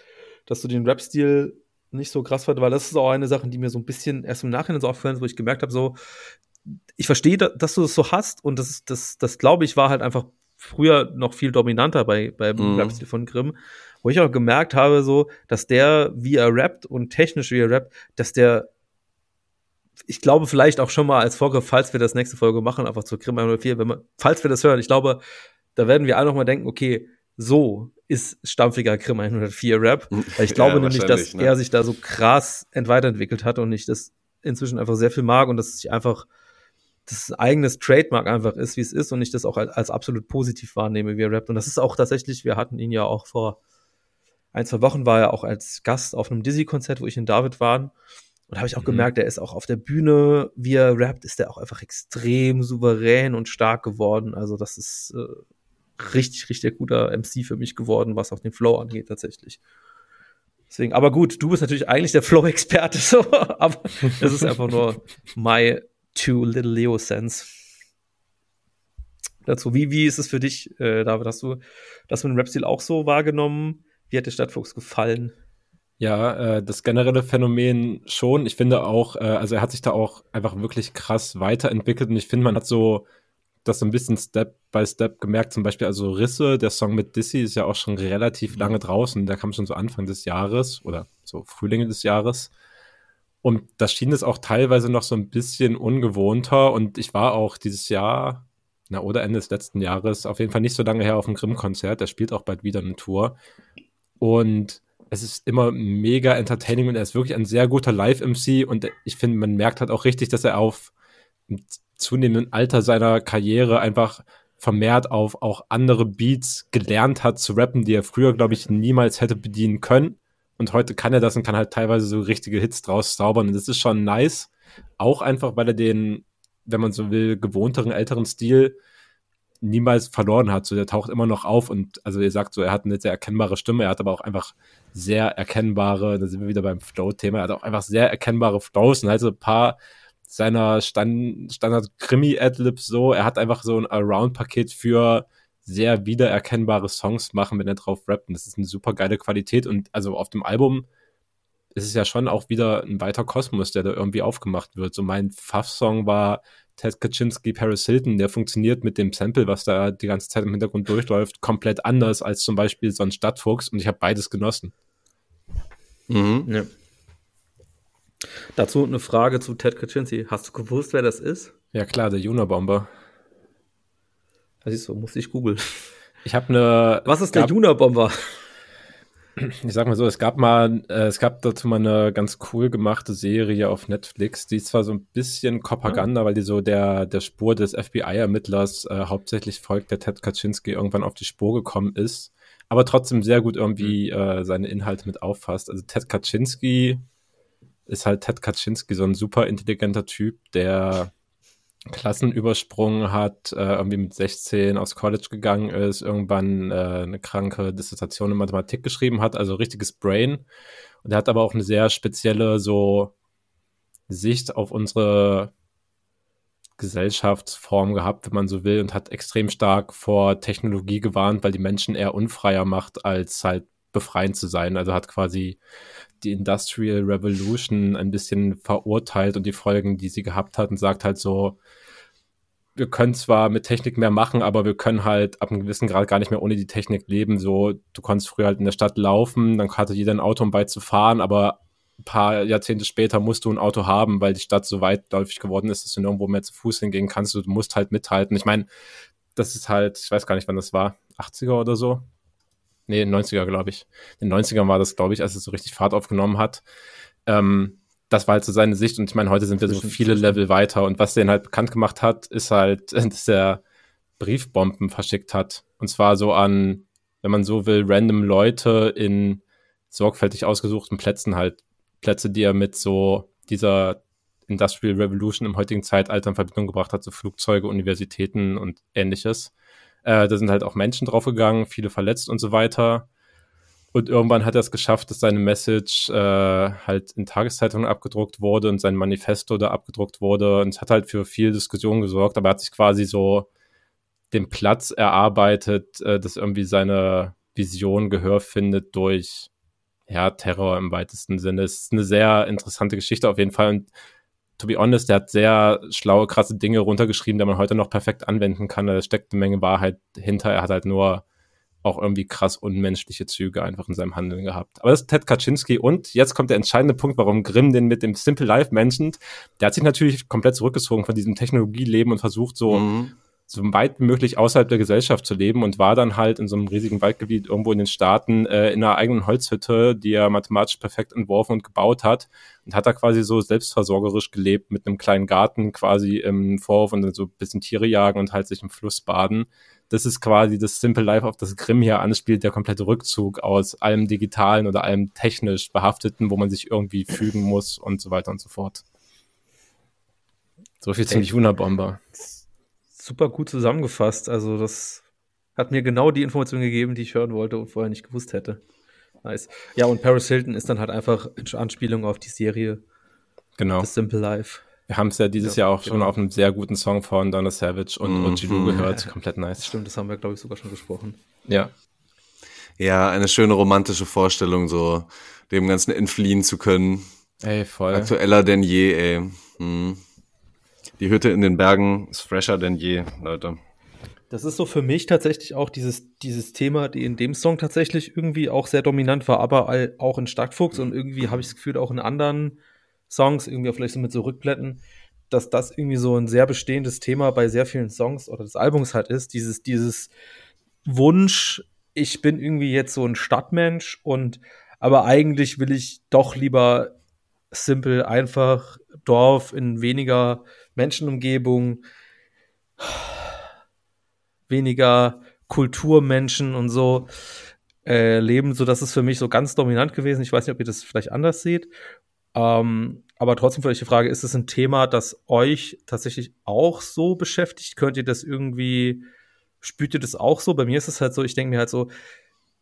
dass du den Rap-Stil nicht so krass fand, weil das ist auch eine Sache, die mir so ein bisschen erst im Nachhinein so aufgefallen ist, wo ich gemerkt habe, so, ich verstehe, dass du das so hast und das, das, das glaube ich, war halt einfach früher noch viel dominanter bei, beim mhm. Rap-Stil von Grimm, wo ich auch gemerkt habe, so, dass der, wie er rappt und technisch wie er rappt, dass der ich glaube vielleicht auch schon mal als Vorgriff, falls wir das nächste Folge machen, einfach zu Krim 104, wenn man, falls wir das hören, ich glaube, da werden wir alle noch mal denken, okay, so ist stampfiger Krim 104 Rap. Weil ich glaube ja, nämlich, dass ne? er sich da so krass weiterentwickelt hat und nicht das inzwischen einfach sehr viel mag und dass ich einfach das ein eigenes Trademark einfach ist, wie es ist und ich das auch als, als absolut positiv wahrnehme, wie er rappt. Und das ist auch tatsächlich, wir hatten ihn ja auch vor ein, zwei Wochen war er auch als Gast auf einem Dizzy-Konzert, wo ich in David war. Und habe ich auch mhm. gemerkt, er ist auch auf der Bühne, wie er rappt, ist er auch einfach extrem souverän und stark geworden. Also das ist äh, richtig, richtig guter MC für mich geworden, was auch den Flow angeht tatsächlich. Deswegen, aber gut, du bist natürlich eigentlich der (laughs) Flow-Experte, so, aber das ist einfach nur my two little Leo sense. Dazu, wie, wie ist es für dich, äh, David? Hast du das mit dem Rap-Stil auch so wahrgenommen? Wie hat der Stadtfuchs gefallen? Ja, äh, das generelle Phänomen schon. Ich finde auch, äh, also er hat sich da auch einfach wirklich krass weiterentwickelt und ich finde, man hat so das so ein bisschen Step by Step gemerkt. Zum Beispiel also Risse, der Song mit Dissy ist ja auch schon relativ mhm. lange draußen. Der kam schon so Anfang des Jahres oder so Frühlinge des Jahres. Und das schien es auch teilweise noch so ein bisschen ungewohnter. Und ich war auch dieses Jahr, na, oder Ende des letzten Jahres, auf jeden Fall nicht so lange her auf dem Grimm-Konzert. Der spielt auch bald wieder eine Tour. Und es ist immer mega entertaining und er ist wirklich ein sehr guter Live-MC und ich finde, man merkt halt auch richtig, dass er auf zunehmenden Alter seiner Karriere einfach vermehrt auf auch andere Beats gelernt hat zu rappen, die er früher, glaube ich, niemals hätte bedienen können. Und heute kann er das und kann halt teilweise so richtige Hits draus zaubern. Und das ist schon nice. Auch einfach, weil er den, wenn man so will, gewohnteren, älteren Stil niemals verloren hat. So, der taucht immer noch auf und also ihr sagt so, er hat eine sehr erkennbare Stimme, er hat aber auch einfach sehr erkennbare, da sind wir wieder beim Flow-Thema, er hat auch einfach sehr erkennbare Flows und halt so ein paar seiner Stand, Standard-Krimi-Adlibs so, er hat einfach so ein Around-Paket für sehr wiedererkennbare Songs machen, wenn er drauf rappt. Und das ist eine super geile Qualität. Und also auf dem Album ist es ja schon auch wieder ein weiter Kosmos, der da irgendwie aufgemacht wird. So mein Pfaff-Song war Ted Kaczynski, Paris Hilton, der funktioniert mit dem Sample, was da die ganze Zeit im Hintergrund durchläuft, komplett anders als zum Beispiel so ein Stadtfuchs und ich habe beides genossen. Mhm. Ja. Dazu eine Frage zu Ted Kaczynski. Hast du gewusst, wer das ist? Ja klar, der Juna-Bomber. Das ist so, muss ich googeln. Ich habe eine. Was ist der Juna-Bomber? Ich sag mal so, es gab mal, äh, es gab dazu mal eine ganz cool gemachte Serie auf Netflix, die ist zwar so ein bisschen Propaganda, ja. weil die so der, der Spur des FBI-Ermittlers äh, hauptsächlich folgt, der Ted Kaczynski irgendwann auf die Spur gekommen ist, aber trotzdem sehr gut irgendwie mhm. äh, seine Inhalte mit auffasst. Also Ted Kaczynski ist halt Ted Kaczynski, so ein super intelligenter Typ, der Klassenübersprung hat, äh, irgendwie mit 16 aus College gegangen ist, irgendwann äh, eine kranke Dissertation in Mathematik geschrieben hat, also richtiges Brain. Und er hat aber auch eine sehr spezielle so Sicht auf unsere Gesellschaftsform gehabt, wenn man so will, und hat extrem stark vor Technologie gewarnt, weil die Menschen eher unfreier macht, als halt befreiend zu sein. Also hat quasi die Industrial Revolution ein bisschen verurteilt und die Folgen, die sie gehabt hat und sagt halt so, wir können zwar mit Technik mehr machen, aber wir können halt ab einem gewissen Grad gar nicht mehr ohne die Technik leben. So, du konntest früher halt in der Stadt laufen, dann hatte jeder ein Auto, um weit zu fahren, aber ein paar Jahrzehnte später musst du ein Auto haben, weil die Stadt so weitläufig geworden ist, dass du nirgendwo mehr zu Fuß hingehen kannst. Du musst halt mithalten. Ich meine, das ist halt, ich weiß gar nicht, wann das war, 80er oder so. Nee, 90er, glaube ich. In den 90ern war das, glaube ich, als es so richtig Fahrt aufgenommen hat. Ähm, das war halt so seine Sicht und ich meine, heute sind wir so viele Level weiter und was den halt bekannt gemacht hat, ist halt, (laughs) dass er Briefbomben verschickt hat. Und zwar so an, wenn man so will, random Leute in sorgfältig ausgesuchten Plätzen halt. Plätze, die er mit so dieser Industrial Revolution im heutigen Zeitalter in Verbindung gebracht hat, so Flugzeuge, Universitäten und ähnliches. Äh, da sind halt auch Menschen draufgegangen, viele verletzt und so weiter. Und irgendwann hat er es geschafft, dass seine Message äh, halt in Tageszeitungen abgedruckt wurde und sein Manifesto da abgedruckt wurde. Und es hat halt für viel Diskussion gesorgt, aber er hat sich quasi so den Platz erarbeitet, äh, dass irgendwie seine Vision Gehör findet durch ja, Terror im weitesten Sinne. Es ist eine sehr interessante Geschichte auf jeden Fall. Und to be honest, der hat sehr schlaue, krasse Dinge runtergeschrieben, die man heute noch perfekt anwenden kann. Da steckt eine Menge Wahrheit hinter. Er hat halt nur auch irgendwie krass unmenschliche Züge einfach in seinem Handeln gehabt. Aber das ist Ted Kaczynski und jetzt kommt der entscheidende Punkt, warum Grimm den mit dem Simple Life mentioned. Der hat sich natürlich komplett zurückgezogen von diesem Technologieleben und versucht so mhm. So weit wie möglich außerhalb der Gesellschaft zu leben und war dann halt in so einem riesigen Waldgebiet irgendwo in den Staaten äh, in einer eigenen Holzhütte, die er mathematisch perfekt entworfen und gebaut hat und hat da quasi so selbstversorgerisch gelebt mit einem kleinen Garten quasi im Vorhof und dann so ein bisschen Tiere jagen und halt sich im Fluss baden. Das ist quasi das Simple Life, auf das Grimm hier anspielt, der komplette Rückzug aus allem Digitalen oder allem technisch Behafteten, wo man sich irgendwie fügen muss und so weiter und so fort. So viel ziemlich Wunderbomber super gut zusammengefasst. Also das hat mir genau die Information gegeben, die ich hören wollte und vorher nicht gewusst hätte. Nice. Ja, und Paris Hilton ist dann halt einfach Anspielung auf die Serie. Genau. The Simple Life. Wir haben es ja dieses ja, Jahr auch genau. schon auf einem sehr guten Song von Donna Savage und mhm. Ojilu gehört. Komplett nice. Stimmt, das haben wir, glaube ich, sogar schon gesprochen. Ja. Ja, eine schöne romantische Vorstellung, so dem Ganzen entfliehen zu können. Ey, voll. Aktueller denn je, ey. Mhm. Die Hütte in den Bergen ist fresher denn je, Leute. Das ist so für mich tatsächlich auch dieses, dieses Thema, die in dem Song tatsächlich irgendwie auch sehr dominant war, aber auch in Stadtfuchs und irgendwie habe ich das Gefühl, auch in anderen Songs, irgendwie auch vielleicht so mit so Rückblenden, dass das irgendwie so ein sehr bestehendes Thema bei sehr vielen Songs oder des Albums halt ist. Dieses, dieses Wunsch, ich bin irgendwie jetzt so ein Stadtmensch und aber eigentlich will ich doch lieber simpel, einfach Dorf in weniger Menschenumgebung, weniger Kulturmenschen und so äh, leben. So, das ist für mich so ganz dominant gewesen. Ich weiß nicht, ob ihr das vielleicht anders seht. Ähm, aber trotzdem vielleicht die Frage, ist es ein Thema, das euch tatsächlich auch so beschäftigt? Könnt ihr das irgendwie, spürt ihr das auch so? Bei mir ist es halt so, ich denke mir halt so,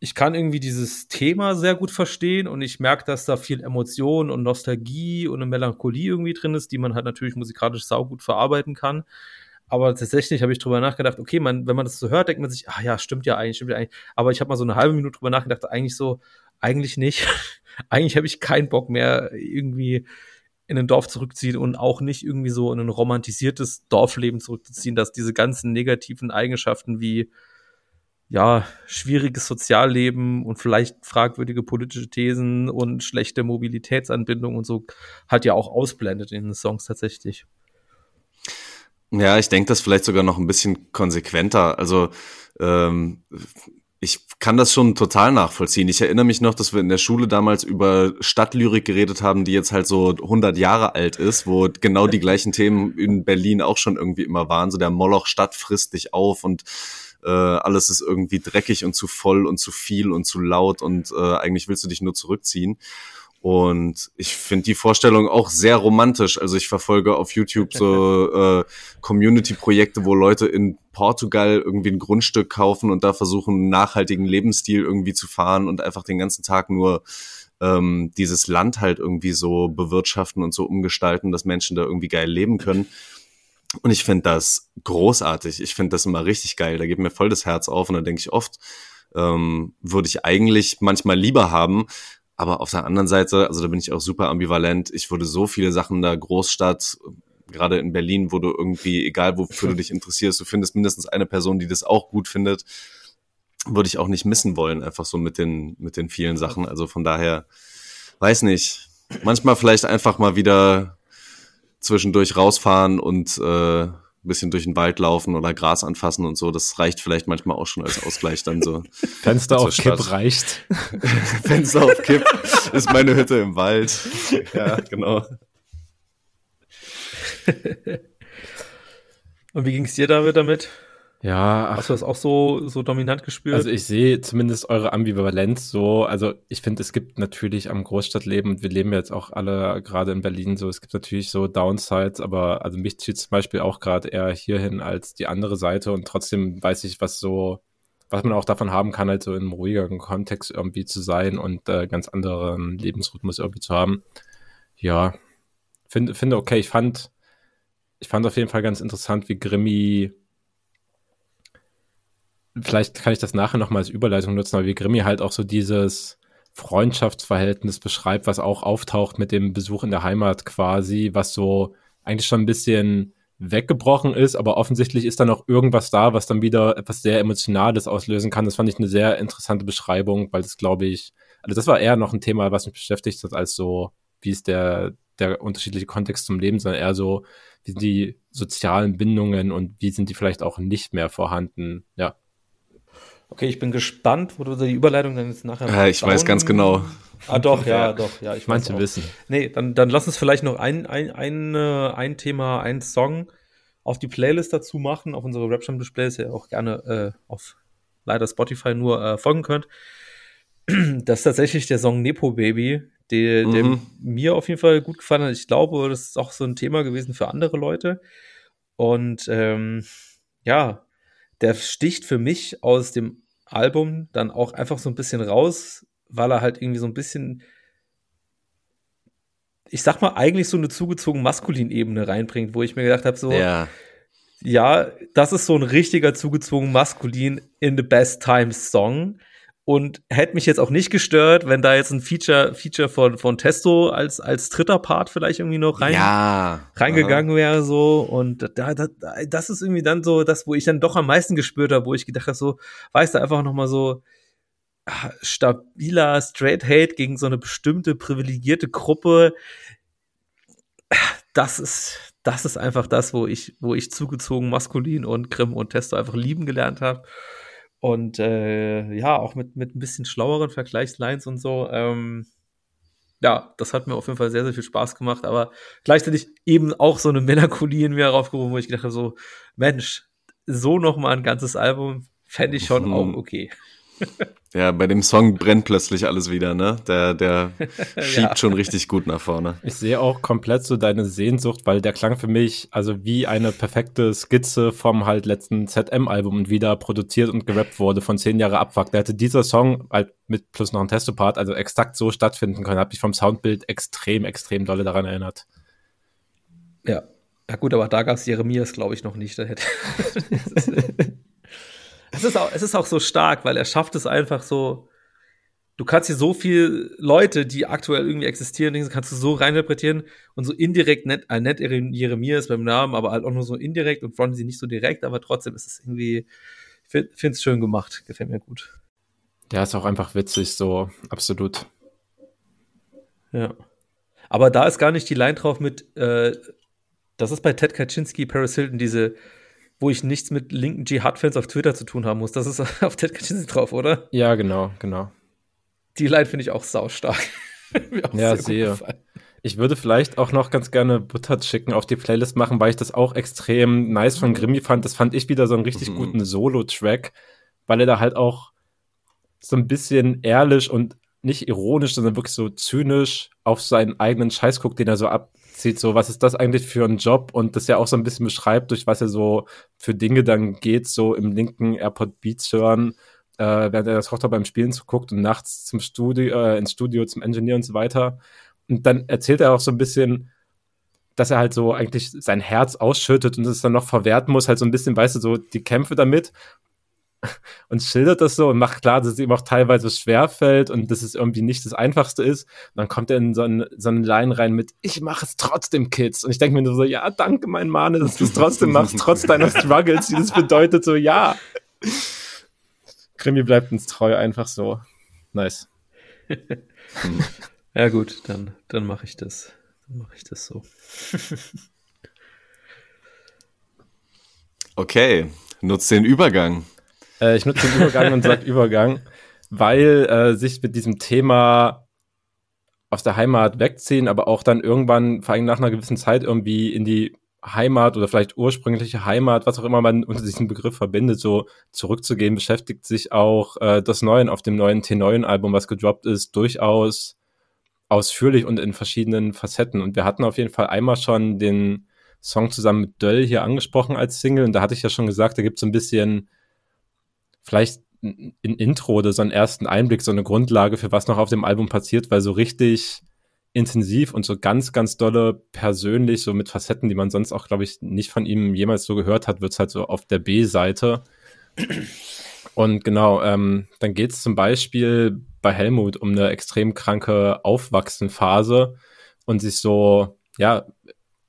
ich kann irgendwie dieses Thema sehr gut verstehen und ich merke, dass da viel Emotion und Nostalgie und eine Melancholie irgendwie drin ist, die man halt natürlich musikalisch saugut verarbeiten kann. Aber tatsächlich habe ich drüber nachgedacht, okay, man, wenn man das so hört, denkt man sich, ah ja, stimmt ja eigentlich, stimmt ja eigentlich. Aber ich habe mal so eine halbe Minute drüber nachgedacht, eigentlich so, eigentlich nicht. (laughs) eigentlich habe ich keinen Bock mehr, irgendwie in ein Dorf zurückziehen und auch nicht irgendwie so in ein romantisiertes Dorfleben zurückzuziehen, dass diese ganzen negativen Eigenschaften wie ja, schwieriges Sozialleben und vielleicht fragwürdige politische Thesen und schlechte Mobilitätsanbindung und so halt ja auch ausblendet in den Songs tatsächlich. Ja, ich denke das vielleicht sogar noch ein bisschen konsequenter. Also ähm, ich kann das schon total nachvollziehen. Ich erinnere mich noch, dass wir in der Schule damals über Stadtlyrik geredet haben, die jetzt halt so 100 Jahre alt ist, wo genau die gleichen Themen in Berlin auch schon irgendwie immer waren. So der Moloch Stadt frisst dich auf und äh, alles ist irgendwie dreckig und zu voll und zu viel und zu laut und äh, eigentlich willst du dich nur zurückziehen. Und ich finde die Vorstellung auch sehr romantisch. Also ich verfolge auf YouTube so (laughs) äh, Community-Projekte, wo Leute in Portugal irgendwie ein Grundstück kaufen und da versuchen, einen nachhaltigen Lebensstil irgendwie zu fahren und einfach den ganzen Tag nur ähm, dieses Land halt irgendwie so bewirtschaften und so umgestalten, dass Menschen da irgendwie geil leben können. (laughs) Und ich finde das großartig. Ich finde das immer richtig geil. Da geht mir voll das Herz auf und da denke ich oft, ähm, würde ich eigentlich manchmal lieber haben. Aber auf der anderen Seite, also da bin ich auch super ambivalent. Ich würde so viele Sachen der Großstadt, gerade in Berlin, wo du irgendwie, egal wofür du dich interessierst, du findest mindestens eine Person, die das auch gut findet, würde ich auch nicht missen wollen, einfach so mit den, mit den vielen Sachen. Also von daher, weiß nicht. Manchmal vielleicht einfach mal wieder zwischendurch rausfahren und äh, ein bisschen durch den Wald laufen oder Gras anfassen und so. Das reicht vielleicht manchmal auch schon als Ausgleich dann so. (laughs) Fenster auf Kipp reicht. (laughs) Fenster auf Kipp ist meine Hütte im Wald. Ja, genau. (laughs) und wie ging es dir damit damit? Ja. Hast du das auch so, so dominant gespürt? Also ich sehe zumindest eure Ambivalenz so. Also ich finde, es gibt natürlich am Großstadtleben, und wir leben jetzt auch alle gerade in Berlin so, es gibt natürlich so Downsides, aber also mich zieht zum Beispiel auch gerade eher hierhin als die andere Seite und trotzdem weiß ich, was so, was man auch davon haben kann, halt so in einem ruhigeren Kontext irgendwie zu sein und äh, ganz anderen Lebensrhythmus irgendwie zu haben. Ja, finde, finde okay, ich fand, ich fand auf jeden Fall ganz interessant, wie Grimmy vielleicht kann ich das nachher nochmal als Überleitung nutzen, aber wie Grimmy halt auch so dieses Freundschaftsverhältnis beschreibt, was auch auftaucht mit dem Besuch in der Heimat quasi, was so eigentlich schon ein bisschen weggebrochen ist, aber offensichtlich ist da noch irgendwas da, was dann wieder etwas sehr Emotionales auslösen kann. Das fand ich eine sehr interessante Beschreibung, weil das glaube ich, also das war eher noch ein Thema, was mich beschäftigt hat, als so, wie ist der, der unterschiedliche Kontext zum Leben, sondern eher so, wie sind die sozialen Bindungen und wie sind die vielleicht auch nicht mehr vorhanden? Ja. Okay, ich bin gespannt, wo du die Überleitung dann jetzt nachher. Ja, ich weiß ganz genau. Ah, doch, ja, doch, ja. Ich Manche wissen. Nee, dann, dann lass uns vielleicht noch ein, ein, ein, äh, ein Thema, ein Song auf die Playlist dazu machen, auf unsere Rap Displays, ja auch gerne äh, auf leider Spotify nur äh, folgen könnt. Das ist tatsächlich der Song Nepo Baby, der, der mhm. mir auf jeden Fall gut gefallen hat. Ich glaube, das ist auch so ein Thema gewesen für andere Leute. Und ähm, ja, der sticht für mich aus dem Album dann auch einfach so ein bisschen raus, weil er halt irgendwie so ein bisschen, ich sag mal, eigentlich so eine zugezogen maskulin Ebene reinbringt, wo ich mir gedacht habe, so, ja. ja, das ist so ein richtiger zugezogen maskulin in the best times Song und hätte mich jetzt auch nicht gestört, wenn da jetzt ein Feature, Feature von, von Testo als, als dritter Part vielleicht irgendwie noch rein, ja. reingegangen wäre, so. Und da, da, das ist irgendwie dann so das, wo ich dann doch am meisten gespürt habe, wo ich gedacht habe, so, weißt du, einfach nochmal so ah, stabiler Straight Hate gegen so eine bestimmte privilegierte Gruppe. Das ist, das ist einfach das, wo ich, wo ich zugezogen maskulin und Grimm und Testo einfach lieben gelernt habe. Und äh, ja, auch mit, mit ein bisschen schlaueren Vergleichslines und so. Ähm, ja, das hat mir auf jeden Fall sehr, sehr viel Spaß gemacht, aber gleichzeitig eben auch so eine Melancholie in mir raufgerufen, wo ich gedacht habe, so, Mensch, so nochmal ein ganzes Album fände ich schon mhm. auch okay. (laughs) Ja, bei dem Song brennt plötzlich alles wieder, ne? Der, der (laughs) schiebt ja. schon richtig gut nach vorne. Ich sehe auch komplett so deine Sehnsucht, weil der klang für mich also wie eine perfekte Skizze vom halt letzten ZM-Album und wieder produziert und gerappt wurde von zehn Jahre Abfuck. Da hätte dieser Song halt mit plus noch ein Testopart also exakt so stattfinden können. Hat mich vom Soundbild extrem, extrem dolle daran erinnert. Ja. Ja gut, aber da gab es Jeremias, glaube ich, noch nicht. (laughs) (laughs) Es ist, auch, es ist auch so stark, weil er schafft es einfach so. Du kannst hier so viele Leute, die aktuell irgendwie existieren, kannst du so reininterpretieren und so indirekt nett, äh, nett Jeremias beim Namen, aber halt auch nur so indirekt und sie nicht so direkt, aber trotzdem ist es irgendwie, ich finde es schön gemacht, gefällt mir gut. Der ist auch einfach witzig, so absolut. Ja. Aber da ist gar nicht die Line drauf mit, äh, das ist bei Ted Kaczynski, Paris Hilton, diese wo ich nichts mit linken Dschihad-Fans auf Twitter zu tun haben muss. Das ist (laughs) auf Ted Kaczynski drauf, oder? Ja, genau, genau. Die Line finde ich auch saustark. (laughs) ja, sehe. Ich würde vielleicht auch noch ganz gerne Butter Chicken auf die Playlist machen, weil ich das auch extrem nice von mhm. Grimmy fand. Das fand ich wieder so einen richtig mhm. guten Solo-Track, weil er da halt auch so ein bisschen ehrlich und nicht ironisch, sondern wirklich so zynisch auf seinen eigenen Scheiß guckt, den er so ab, zieht, so, was ist das eigentlich für ein Job? Und das ja auch so ein bisschen beschreibt, durch was er so für Dinge dann geht, so im linken Airport Beats hören, äh, während er das Tochter beim Spielen zuguckt und nachts zum Studio, äh, ins Studio zum Engineer und so weiter. Und dann erzählt er auch so ein bisschen, dass er halt so eigentlich sein Herz ausschüttet und es dann noch verwerten muss, halt so ein bisschen, weißt du, so die Kämpfe damit und schildert das so und macht klar, dass es ihm auch teilweise schwer fällt und dass es irgendwie nicht das Einfachste ist. Und dann kommt er in so, ein, so eine Line rein mit, ich mache es trotzdem, Kids. Und ich denke mir nur so, ja, danke, mein Mann, dass du es trotzdem machst, trotz deiner Struggles, die das bedeutet, so, ja. Krimi bleibt uns treu, einfach so. Nice. ja, gut, dann, dann mache ich das. Dann mache ich das so. okay, nutzt den Übergang. Äh, ich nutze den Übergang und sage (laughs) Übergang, weil äh, sich mit diesem Thema aus der Heimat wegziehen, aber auch dann irgendwann, vor allem nach einer gewissen Zeit, irgendwie in die Heimat oder vielleicht ursprüngliche Heimat, was auch immer man unter diesem Begriff verbindet, so zurückzugehen, beschäftigt sich auch äh, das Neuen auf dem neuen T9-Album, was gedroppt ist, durchaus ausführlich und in verschiedenen Facetten. Und wir hatten auf jeden Fall einmal schon den Song zusammen mit Döll hier angesprochen als Single. Und da hatte ich ja schon gesagt, da gibt es so ein bisschen vielleicht ein Intro oder so einen ersten Einblick, so eine Grundlage für was noch auf dem Album passiert, weil so richtig intensiv und so ganz, ganz dolle persönlich, so mit Facetten, die man sonst auch, glaube ich, nicht von ihm jemals so gehört hat, wird es halt so auf der B-Seite. Und genau, ähm, dann geht es zum Beispiel bei Helmut um eine extrem kranke Aufwachsenphase und sich so, ja,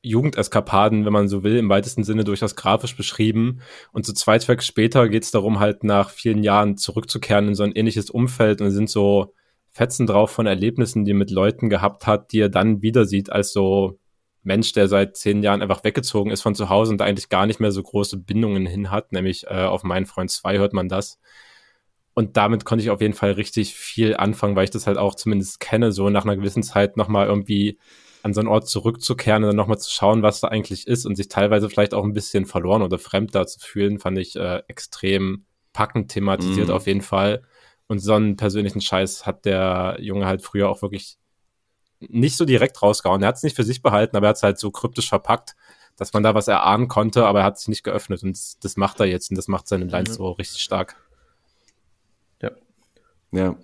Jugendeskapaden, wenn man so will, im weitesten Sinne durchaus grafisch beschrieben. Und so zwei Tracks später geht es darum, halt nach vielen Jahren zurückzukehren in so ein ähnliches Umfeld und sind so Fetzen drauf von Erlebnissen, die er mit Leuten gehabt hat, die er dann wieder sieht als so Mensch, der seit zehn Jahren einfach weggezogen ist von zu Hause und da eigentlich gar nicht mehr so große Bindungen hin hat, nämlich äh, auf meinen Freund 2 hört man das. Und damit konnte ich auf jeden Fall richtig viel anfangen, weil ich das halt auch zumindest kenne, so nach einer gewissen Zeit nochmal irgendwie an so einen Ort zurückzukehren und dann nochmal zu schauen, was da eigentlich ist und sich teilweise vielleicht auch ein bisschen verloren oder fremd da zu fühlen, fand ich äh, extrem packend thematisiert mm. auf jeden Fall. Und so einen persönlichen Scheiß hat der Junge halt früher auch wirklich nicht so direkt rausgehauen. Er hat es nicht für sich behalten, aber er hat es halt so kryptisch verpackt, dass man da was erahnen konnte, aber er hat sich nicht geöffnet und das, das macht er jetzt und das macht seine Lines mhm. so richtig stark. Ja.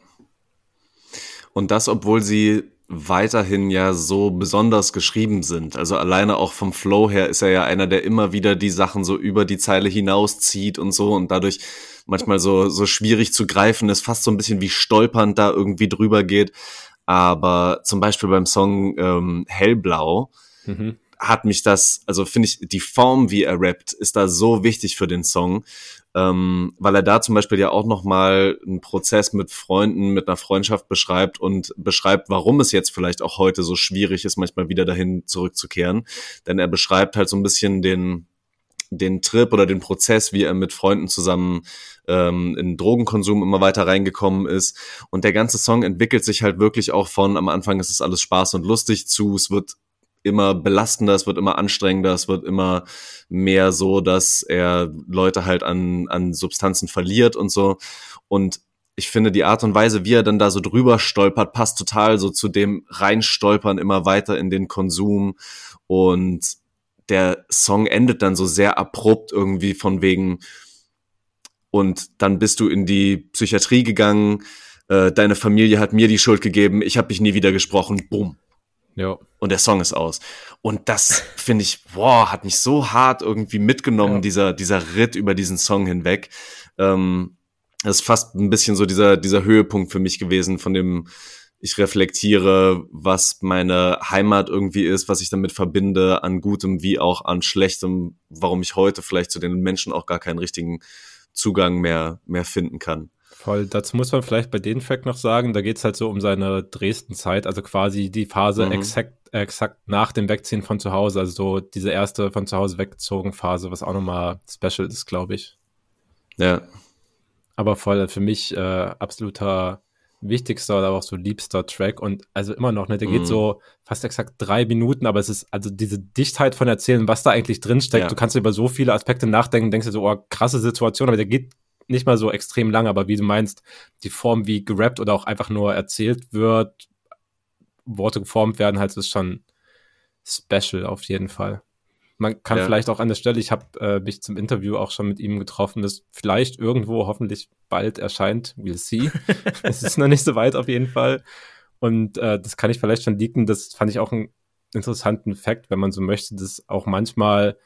Und das, obwohl sie weiterhin ja so besonders geschrieben sind. Also alleine auch vom Flow her ist er ja einer, der immer wieder die Sachen so über die Zeile hinauszieht und so und dadurch manchmal so, so schwierig zu greifen ist, fast so ein bisschen wie stolpernd da irgendwie drüber geht. Aber zum Beispiel beim Song ähm, Hellblau mhm. hat mich das, also finde ich, die Form, wie er rappt, ist da so wichtig für den Song ähm, weil er da zum Beispiel ja auch nochmal einen Prozess mit Freunden, mit einer Freundschaft beschreibt und beschreibt, warum es jetzt vielleicht auch heute so schwierig ist, manchmal wieder dahin zurückzukehren. Denn er beschreibt halt so ein bisschen den, den Trip oder den Prozess, wie er mit Freunden zusammen ähm, in Drogenkonsum immer weiter reingekommen ist. Und der ganze Song entwickelt sich halt wirklich auch von, am Anfang ist es alles Spaß und lustig zu, es wird immer belastender, es wird immer anstrengender, es wird immer mehr so, dass er Leute halt an, an Substanzen verliert und so. Und ich finde, die Art und Weise, wie er dann da so drüber stolpert, passt total so zu dem Reinstolpern immer weiter in den Konsum. Und der Song endet dann so sehr abrupt irgendwie von wegen, und dann bist du in die Psychiatrie gegangen, äh, deine Familie hat mir die Schuld gegeben, ich habe dich nie wieder gesprochen, bumm. Ja. Und der Song ist aus. Und das finde ich, boah, hat mich so hart irgendwie mitgenommen, ja. dieser, dieser Ritt über diesen Song hinweg. Ähm, das ist fast ein bisschen so dieser, dieser Höhepunkt für mich gewesen, von dem ich reflektiere, was meine Heimat irgendwie ist, was ich damit verbinde, an Gutem wie auch an Schlechtem, warum ich heute vielleicht zu den Menschen auch gar keinen richtigen Zugang mehr, mehr finden kann. Voll, dazu muss man vielleicht bei den Fact noch sagen, da geht es halt so um seine Dresden-Zeit, also quasi die Phase mhm. exakt, exakt nach dem Wegziehen von zu Hause, also so diese erste von zu Hause weggezogen Phase, was auch nochmal special ist, glaube ich. Ja. Aber voll für mich äh, absoluter wichtigster oder auch so liebster Track und also immer noch, ne, der mhm. geht so fast exakt drei Minuten, aber es ist also diese Dichtheit von Erzählen, was da eigentlich drinsteckt. Ja. Du kannst über so viele Aspekte nachdenken, denkst dir so, oh, krasse Situation, aber der geht nicht mal so extrem lang, aber wie du meinst, die Form, wie gerappt oder auch einfach nur erzählt wird, Worte geformt werden, halt ist schon special auf jeden Fall. Man kann ja. vielleicht auch an der Stelle, ich habe äh, mich zum Interview auch schon mit ihm getroffen, das vielleicht irgendwo hoffentlich bald erscheint. We'll see. (laughs) es ist noch nicht so weit auf jeden Fall. Und äh, das kann ich vielleicht schon leaken. Das fand ich auch einen interessanten Fakt, wenn man so möchte, dass auch manchmal,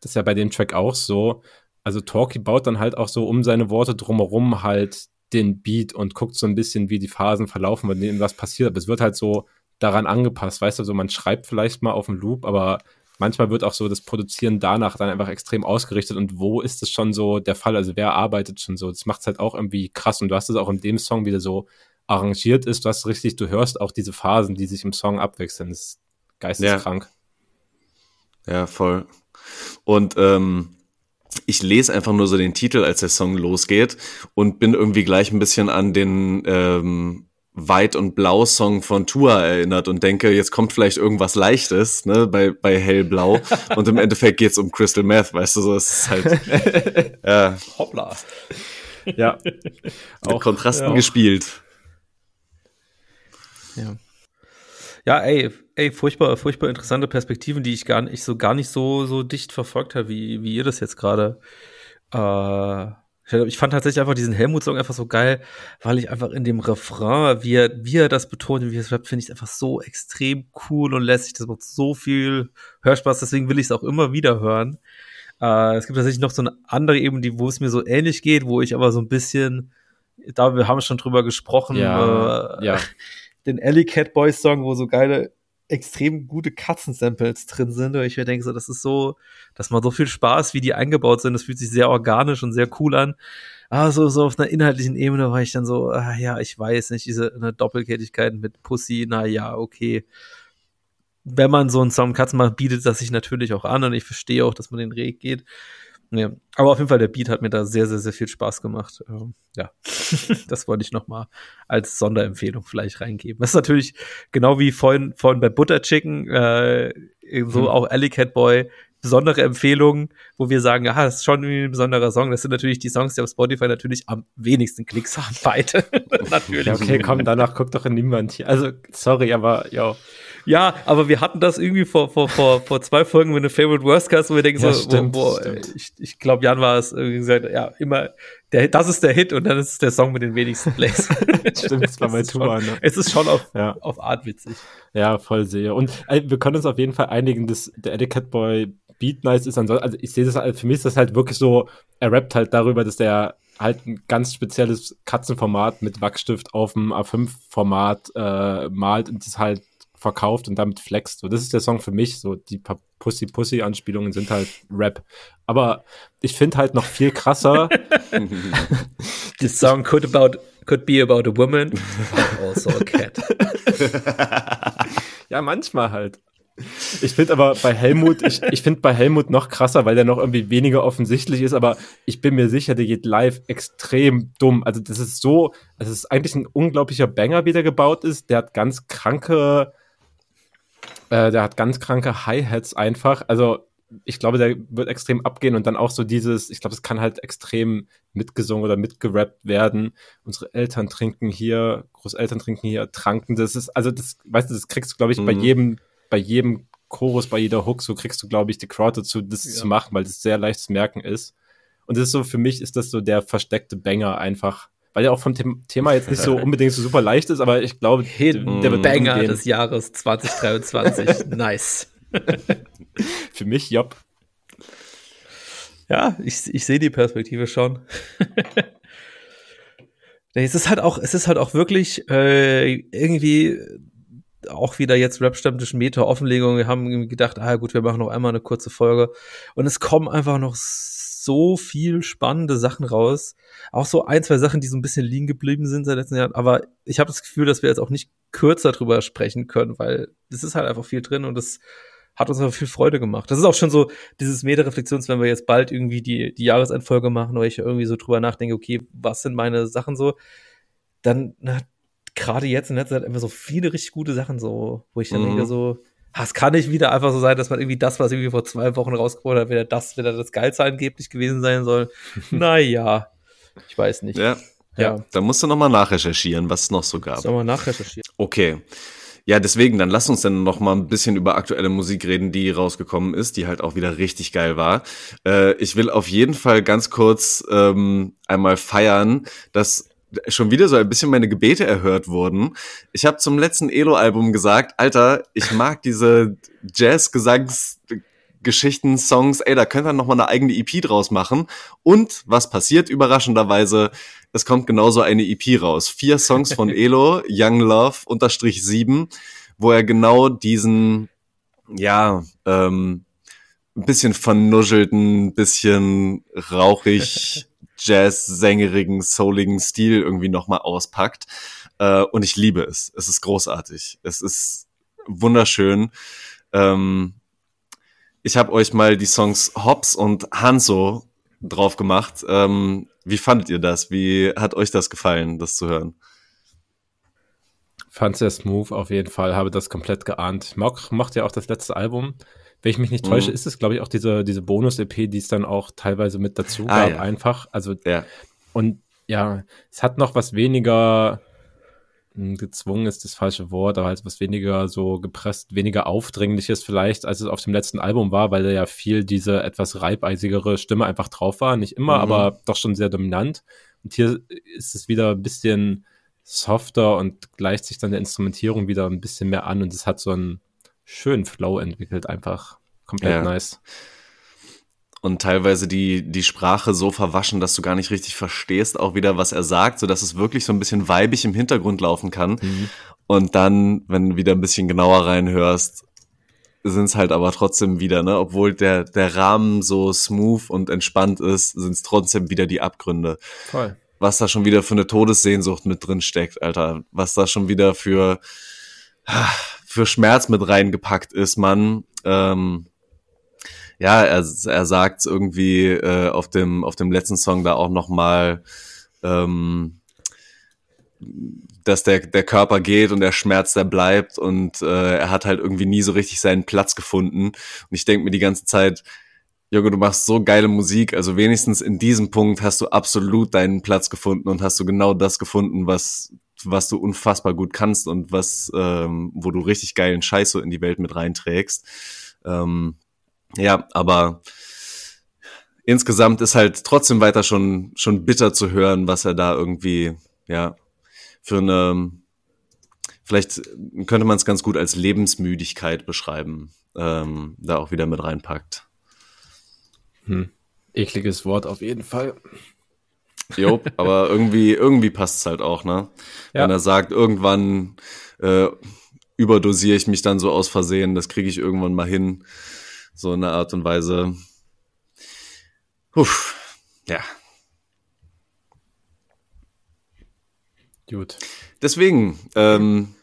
das ist ja bei dem Track auch so, also Talkie baut dann halt auch so um seine Worte drumherum halt den Beat und guckt so ein bisschen, wie die Phasen verlaufen, wenn denen was passiert. Aber es wird halt so daran angepasst, weißt du, so man schreibt vielleicht mal auf dem Loop, aber manchmal wird auch so das Produzieren danach dann einfach extrem ausgerichtet und wo ist es schon so der Fall? Also wer arbeitet schon so? Das macht es halt auch irgendwie krass und du hast es auch in dem Song wieder so arrangiert ist, du hast richtig, du hörst auch diese Phasen, die sich im Song abwechseln. Das ist geisteskrank. Ja, ja voll. Und ähm, ich lese einfach nur so den Titel, als der Song losgeht und bin irgendwie gleich ein bisschen an den ähm, Weit- und Blau-Song von Tua erinnert und denke, jetzt kommt vielleicht irgendwas Leichtes, ne, bei, bei Hellblau. (laughs) und im Endeffekt geht's um Crystal Meth, weißt du, so es ist halt. (laughs) ja. Hoppla. Ja. Mit auch, Kontrasten ja. gespielt. Ja. Ja, ey, ey, furchtbar, furchtbar interessante Perspektiven, die ich gar nicht so gar nicht so so dicht verfolgt habe, wie wie ihr das jetzt gerade. Äh, ich fand tatsächlich einfach diesen Helmut-Song einfach so geil, weil ich einfach in dem Refrain, wie er, wie er das betont, wie er es rappt, finde ich einfach so extrem cool und lässig. Das macht so viel Hörspaß, deswegen will ich es auch immer wieder hören. Äh, es gibt tatsächlich noch so eine andere Ebene, die, wo es mir so ähnlich geht, wo ich aber so ein bisschen, da wir haben schon drüber gesprochen, ja, äh, ja. (laughs) den Alley Cat Boys Song, wo so geile, extrem gute Katzensamples drin sind. Und ich mir denke so, das ist so, das macht so viel Spaß, wie die eingebaut sind. Das fühlt sich sehr organisch und sehr cool an. Aber so, so auf einer inhaltlichen Ebene war ich dann so, ah, ja, ich weiß nicht, diese eine Doppelkettigkeit mit Pussy, na ja, okay. wenn man so einen Song Cuts macht, bietet das sich natürlich auch an und ich verstehe auch, dass man den Weg geht. Ja, aber auf jeden Fall, der Beat hat mir da sehr, sehr, sehr viel Spaß gemacht. Ähm, ja, (laughs) das wollte ich noch mal als Sonderempfehlung vielleicht reingeben. Das ist natürlich genau wie vorhin, vorhin bei Butter Chicken, äh, so hm. auch Alley Cat Boy, besondere Empfehlungen, wo wir sagen, ja, das ist schon ein besonderer Song. Das sind natürlich die Songs, die auf Spotify natürlich am wenigsten Klicks haben, beide. (laughs) natürlich. Okay, komm, danach guckt doch niemand hier. Also, sorry, aber ja. Ja, aber wir hatten das irgendwie vor, vor, vor, vor zwei Folgen mit einem Favorite Worst Cast, wo wir denken ja, so, stimmt, boah, boah ich, ich glaube, Jan war es irgendwie gesagt, ja, immer, der, das ist der Hit und dann ist es der Song mit den wenigsten Plays. (laughs) stimmt, das war mein Tour. Ne? Es ist schon auf, ja. auf Art witzig. Ja, voll sehr. Und äh, wir können uns auf jeden Fall einigen, dass der Eddie Catboy Beat nice ist. Also ich sehe das, halt, für mich ist das halt wirklich so, er rappt halt darüber, dass der halt ein ganz spezielles Katzenformat mit Wachstift auf dem A5-Format äh, malt und das halt verkauft und damit flext. So, das ist der Song für mich. So, die Pussy-Pussy-Anspielungen sind halt Rap. Aber ich finde halt noch viel krasser. (laughs) The song could about could be about a woman, but also a cat. (laughs) ja, manchmal halt. Ich finde aber bei Helmut, ich, ich finde bei Helmut noch krasser, weil der noch irgendwie weniger offensichtlich ist, aber ich bin mir sicher, der geht live extrem dumm. Also das ist so, es ist eigentlich ein unglaublicher Banger, wie der gebaut ist. Der hat ganz kranke, äh, der hat ganz kranke Hi-Hats einfach. Also ich glaube, der wird extrem abgehen und dann auch so dieses, ich glaube, es kann halt extrem mitgesungen oder mitgerappt werden. Unsere Eltern trinken hier, Großeltern trinken hier, tranken. Das ist, also das, weißt du, das kriegst du, glaube ich, mhm. bei jedem, bei jedem Chorus, bei jeder Hook, so kriegst du, glaube ich, die Crowd dazu, das ja. zu machen, weil das sehr leicht zu merken ist. Und das ist so, für mich ist das so der versteckte Banger einfach weil der auch vom Thema jetzt nicht so (laughs) unbedingt so super leicht ist, aber ich glaube, Hidden der wird Banger umgehen. des Jahres 2023. (laughs) nice. (laughs) Für mich, jopp. Ja, ich, ich sehe die Perspektive schon. es ist halt auch, es ist halt auch wirklich äh, irgendwie auch wieder jetzt Rap-Stammtisch Meta-Offenlegung. Wir haben gedacht, ah gut, wir machen noch einmal eine kurze Folge. Und es kommen einfach noch so viel spannende Sachen raus. Auch so ein, zwei Sachen, die so ein bisschen liegen geblieben sind seit letzten Jahren. Aber ich habe das Gefühl, dass wir jetzt auch nicht kürzer drüber sprechen können, weil es ist halt einfach viel drin und das hat uns aber viel Freude gemacht. Das ist auch schon so dieses Meta-Reflexions, wenn wir jetzt bald irgendwie die, die Jahresendfolge machen, oder ich irgendwie so drüber nachdenke, okay, was sind meine Sachen so, dann, na, gerade jetzt in letzter Zeit einfach so viele richtig gute Sachen so, wo ich dann mhm. denke so, es kann nicht wieder einfach so sein, dass man irgendwie das, was irgendwie vor zwei Wochen rausgekommen hat, wieder das, wieder das Geilste angeblich gewesen sein soll. (laughs) naja, ich weiß nicht. Ja. Ja, da musst du nochmal nachrecherchieren, was es noch so gab. Nochmal nachrecherchieren. Okay. Ja, deswegen, dann lass uns dann noch mal ein bisschen über aktuelle Musik reden, die rausgekommen ist, die halt auch wieder richtig geil war. Äh, ich will auf jeden Fall ganz kurz ähm, einmal feiern, dass schon wieder so ein bisschen meine Gebete erhört wurden. Ich habe zum letzten Elo-Album gesagt, Alter, ich mag diese Jazz-Gesangs- Geschichten, Songs, ey, da könnt ihr noch mal eine eigene EP draus machen. Und was passiert überraschenderweise? Es kommt genauso eine EP raus. Vier Songs von (laughs) Elo, Young Love, unterstrich sieben, wo er genau diesen, ja, ähm, ein bisschen vernuschelten, bisschen rauchig, Jazz-sängerigen, souligen Stil irgendwie nochmal auspackt. Äh, und ich liebe es. Es ist großartig. Es ist wunderschön. Ähm, ich habe euch mal die Songs Hobbs und Hanso drauf gemacht. Ähm, wie fandet ihr das? Wie hat euch das gefallen, das zu hören? Fand sehr smooth auf jeden Fall, habe das komplett geahnt. Mock macht ja auch das letzte Album. Wenn ich mich nicht täusche, mhm. ist es, glaube ich, auch diese, diese Bonus-EP, die es dann auch teilweise mit dazu ah, gab, ja. einfach. Also, ja. und ja, es hat noch was weniger hm, gezwungen ist das falsche Wort, aber halt was weniger so gepresst, weniger aufdringliches vielleicht, als es auf dem letzten Album war, weil da ja viel diese etwas reibeisigere Stimme einfach drauf war. Nicht immer, mhm. aber doch schon sehr dominant. Und hier ist es wieder ein bisschen softer und gleicht sich dann der Instrumentierung wieder ein bisschen mehr an und es hat so einen schönen Flow entwickelt, einfach komplett ja. nice. Und teilweise die, die Sprache so verwaschen, dass du gar nicht richtig verstehst, auch wieder, was er sagt, so dass es wirklich so ein bisschen weibig im Hintergrund laufen kann. Mhm. Und dann, wenn du wieder ein bisschen genauer reinhörst, sind es halt aber trotzdem wieder, ne, obwohl der, der Rahmen so smooth und entspannt ist, sind es trotzdem wieder die Abgründe. Voll. Was da schon wieder für eine Todessehnsucht mit drin steckt, Alter. Was da schon wieder für, für Schmerz mit reingepackt ist, man. Ähm, ja, er, er sagt irgendwie äh, auf dem auf dem letzten Song da auch noch mal, ähm, dass der der Körper geht und der Schmerz der bleibt und äh, er hat halt irgendwie nie so richtig seinen Platz gefunden. Und ich denke mir die ganze Zeit, Junge, du machst so geile Musik, also wenigstens in diesem Punkt hast du absolut deinen Platz gefunden und hast du genau das gefunden, was was du unfassbar gut kannst und was ähm, wo du richtig geilen Scheiß so in die Welt mit reinträgst. Ähm, ja, aber insgesamt ist halt trotzdem weiter schon, schon bitter zu hören, was er da irgendwie, ja, für eine, vielleicht könnte man es ganz gut als Lebensmüdigkeit beschreiben, ähm, da auch wieder mit reinpackt. Hm. Ekliges Wort auf jeden Fall. Jo, (laughs) aber irgendwie, irgendwie passt es halt auch, ne? Ja. Wenn er sagt, irgendwann äh, überdosiere ich mich dann so aus Versehen, das kriege ich irgendwann mal hin so in einer Art und Weise. Uff, ja. Gut. Deswegen, ähm,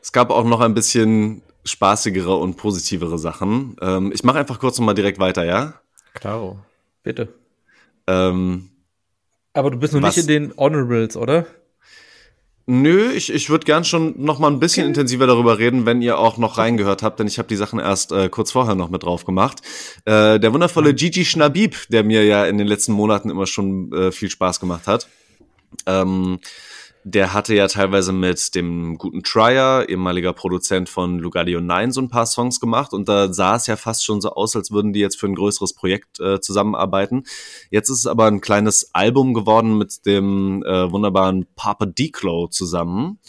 es gab auch noch ein bisschen spaßigere und positivere Sachen. Ähm, ich mache einfach kurz nochmal direkt weiter, ja? Klaro. Bitte. Ähm, Aber du bist noch was, nicht in den Honorables, oder? Nö, ich, ich würde gern schon noch mal ein bisschen okay. intensiver darüber reden, wenn ihr auch noch reingehört habt, denn ich habe die Sachen erst äh, kurz vorher noch mit drauf gemacht. Äh, der wundervolle Gigi Schnabib, der mir ja in den letzten Monaten immer schon äh, viel Spaß gemacht hat. Ähm, der hatte ja teilweise mit dem guten Trier, ehemaliger Produzent von Lugadio 9, so ein paar Songs gemacht und da sah es ja fast schon so aus, als würden die jetzt für ein größeres Projekt äh, zusammenarbeiten. Jetzt ist es aber ein kleines Album geworden mit dem äh, wunderbaren Papa Declo zusammen